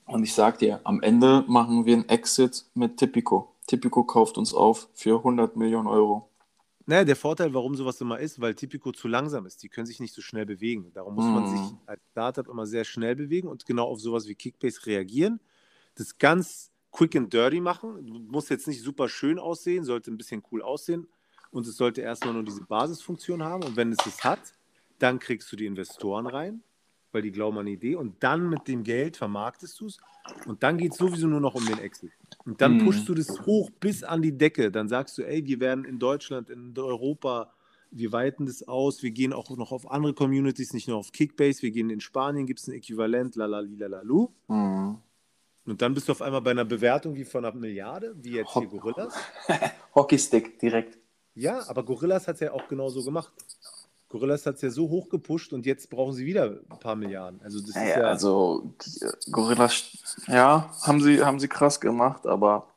Und ich sag dir, am Ende machen wir einen Exit mit Tipico. Tipico kauft uns auf für 100 Millionen Euro. Naja, der Vorteil, warum sowas immer ist, weil Tipico zu langsam ist. Die können sich nicht so schnell bewegen. Darum muss man Mhm. sich als Startup immer sehr schnell bewegen und genau auf sowas wie Kickbase reagieren. Das ganz quick and dirty machen. Muss jetzt nicht super schön aussehen, sollte ein bisschen cool aussehen und es sollte erstmal nur diese Basisfunktion haben. Und wenn es das hat, dann kriegst du die Investoren rein. Weil die glauben an die Idee. Und dann mit dem Geld vermarktest du es. Und dann geht es sowieso nur noch um den Exit. Und dann Mhm. pushst du das hoch bis an die Decke. Dann sagst du, ey, wir werden in Deutschland, in Europa, wir weiten das aus. Wir gehen auch noch auf andere Communities, nicht nur auf Kickbase. Wir gehen in Spanien, gibt es ein Äquivalent, lalalilalalu. Mhm. Und dann bist du auf einmal bei einer Bewertung wie von einer Milliarde, wie jetzt hier. Gorillas. Hockeystick direkt. Ja, aber Gorillas hat es ja auch genauso gemacht. Gorillas hat es ja so hoch gepusht und jetzt brauchen sie wieder ein paar Milliarden. Also das ist Naja, ja, also äh, Gorillas, ja, haben sie, haben sie krass gemacht, aber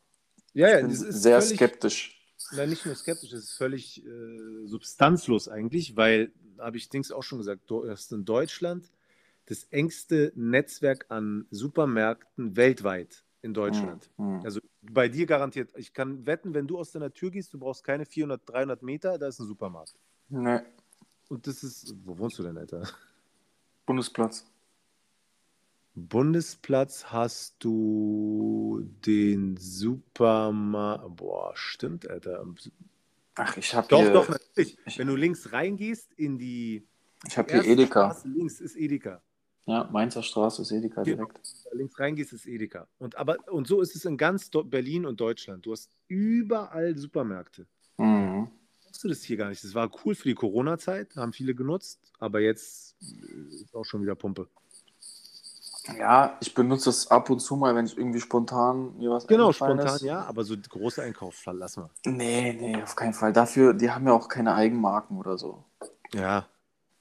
ja, ja, das ist sehr völlig, skeptisch. Nein, nicht nur skeptisch, es ist völlig äh, substanzlos eigentlich, weil, habe ich Dings auch schon gesagt, du hast in Deutschland das engste Netzwerk an Supermärkten weltweit in Deutschland. Mhm. Also bei dir garantiert, ich kann wetten, wenn du aus deiner Tür gehst, du brauchst keine 400, 300 Meter, da ist ein Supermarkt. Nee, Und das ist, wo wohnst du denn, Alter? Bundesplatz. Bundesplatz hast du den Supermarkt. Boah, stimmt, Alter. Ach, ich habe Doch, hier, doch, natürlich. ich- Wenn du links reingehst in die ich hab hier Edeka. Straße links ist Edeka. Ja, Mainzer Straße ist Edeka Genau. direkt. Da links reingehst ist Edeka. Und, aber, und so ist es in ganz Berlin und Deutschland. Du hast überall Supermärkte. Mhm. Du das hier gar nicht? Das war cool für die Corona-Zeit, haben viele genutzt, aber jetzt äh, ist auch schon wieder Pumpe. Ja, ich benutze das ab und zu mal, wenn ich irgendwie spontan mir was Genau, spontan ist. ja, aber so große Einkauf verlassen Nee, nee, auf keinen Fall. Dafür, die haben ja auch keine Eigenmarken oder so. Ja.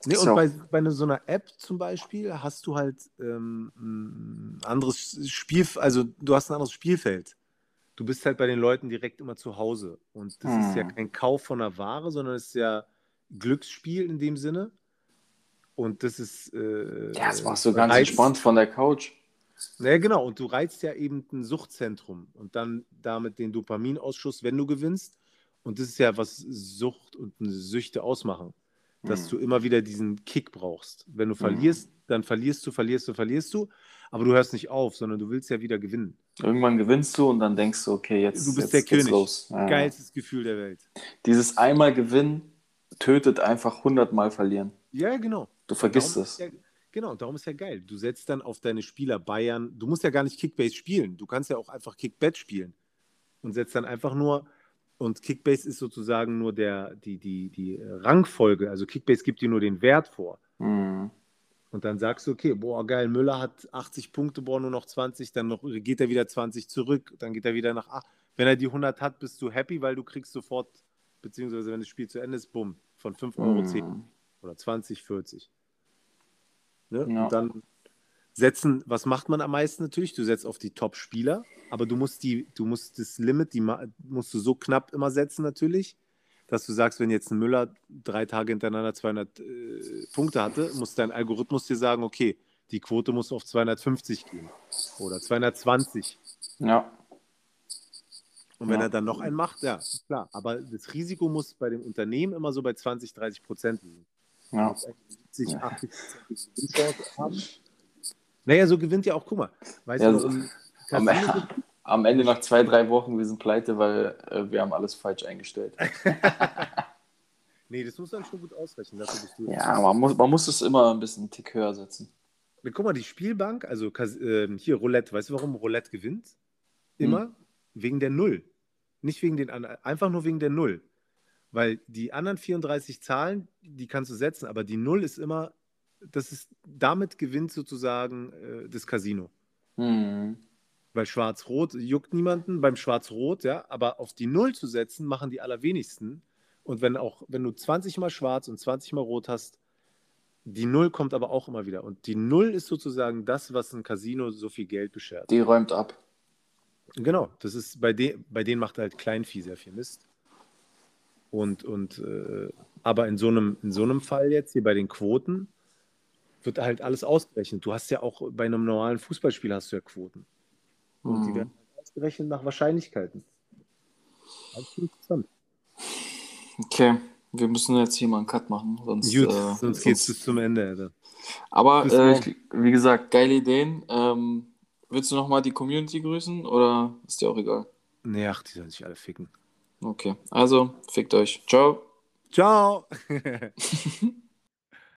Nee, Ist und bei, bei ne- so einer App zum Beispiel hast du halt ähm, ein anderes Spiel, also du hast ein anderes Spielfeld. Du bist halt bei den Leuten direkt immer zu Hause. Und das ist ja Hm. kein Kauf von einer Ware, sondern es ist ja Glücksspiel in dem Sinne. Und das ist. Äh, Ja, das machst du ganz reizt- entspannt von der Couch. Ja, genau. Und du reizt ja eben ein Suchtzentrum und dann damit den Dopaminausschuss, wenn du gewinnst. Und das ist ja, was Sucht und Süchte ausmachen. Dass Hm. du immer wieder diesen Kick brauchst. Wenn du Mhm. verlierst, dann verlierst du, verlierst du, verlierst du. Aber du hörst nicht auf, sondern du willst ja wieder gewinnen. Irgendwann gewinnst du und dann denkst du, okay, jetzt, Du bist jetzt der König. los. Ja. Geilstes Gefühl der Welt. Dieses einmal gewinnen tötet einfach hundertmal verlieren. Ja, genau. Du vergisst es. Ja, genau, darum ist ja geil. Du setzt dann auf deine Spieler Bayern. Du musst ja gar nicht Kickbase spielen. Du kannst ja auch einfach Kickbet spielen. Und setzt dann einfach nur. Und Kickbase ist sozusagen nur der, die, die, die Rangfolge. Also Kickbase gibt dir nur den Wert vor. Mhm. Und dann sagst du, okay, boah, geil, Müller hat 80 Punkte, boah, nur noch 20, dann noch, geht er wieder 20 zurück, dann geht er wieder nach 8. Wenn er die 100 hat, bist du happy, weil du kriegst sofort, beziehungsweise wenn das Spiel zu Ende ist, bumm, von 5 Euro 10 Mhm. oder 20, 40. Ne? Ja. Und dann setzen, was macht man am meisten natürlich? Du setzt auf die Top-Spieler, aber du musst die, du musst das Limit, die musst du so knapp immer setzen natürlich, dass du sagst, wenn jetzt ein Müller drei Tage hintereinander 200 äh, Punkte hatte, muss dein Algorithmus dir sagen, okay, die Quote muss auf 250 gehen oder 220. Ja. Und wenn Ja. er dann noch einen macht, ja, klar. Aber das Risiko muss bei dem Unternehmen immer so bei 20, 30 Prozent liegen. ja. muss eigentlich 70, 80 Prozent haben. Naja, so gewinnt ja auch, guck mal. Weißt Ja, du, so- Am, am Ende nach zwei, drei Wochen, wir sind pleite, weil äh, wir haben alles falsch eingestellt. Nee, das muss man schon gut ausrechnen. Dafür bist du. Ja, man muss, man muss es immer ein bisschen einen Tick höher setzen. Na, Guck mal, die Spielbank, also ähm, hier Roulette, weißt du, warum Roulette gewinnt? Immer wegen der Null. Nicht wegen den anderen, einfach nur wegen der Null. Weil die anderen 34 Zahlen, die kannst du setzen, aber die Null ist immer, das ist, damit gewinnt sozusagen äh, das Casino. Mhm. Weil Schwarz-Rot juckt niemanden, beim Schwarz-Rot, ja, aber auf die Null zu setzen, machen die allerwenigsten. Und wenn auch, wenn du 20 mal schwarz und 20 mal rot hast, die Null kommt aber auch immer wieder. Und die Null ist sozusagen das, was ein Casino so viel Geld beschert. Die räumt ab. Genau, das ist bei, de bei denen macht halt Kleinvieh sehr viel Mist. Und, und äh, aber in so, einem, in so einem Fall jetzt, hier bei den Quoten, wird halt alles ausgerechnet. Du hast ja auch bei einem normalen Fußballspiel hast du ja Quoten. Und die Mhm. werden halt ausgerechnet nach Wahrscheinlichkeiten. Ist interessant. Okay, wir müssen jetzt hier mal einen Cut machen. Sonst, Gut, äh, sonst geht es bis zum Ende. Alter. Aber äh, wie gesagt, geile Ideen. Ähm, willst du nochmal die Community grüßen oder ist dir auch egal? Nee, ach, die sollen sich alle ficken. Okay, also fickt euch. Ciao. Ciao!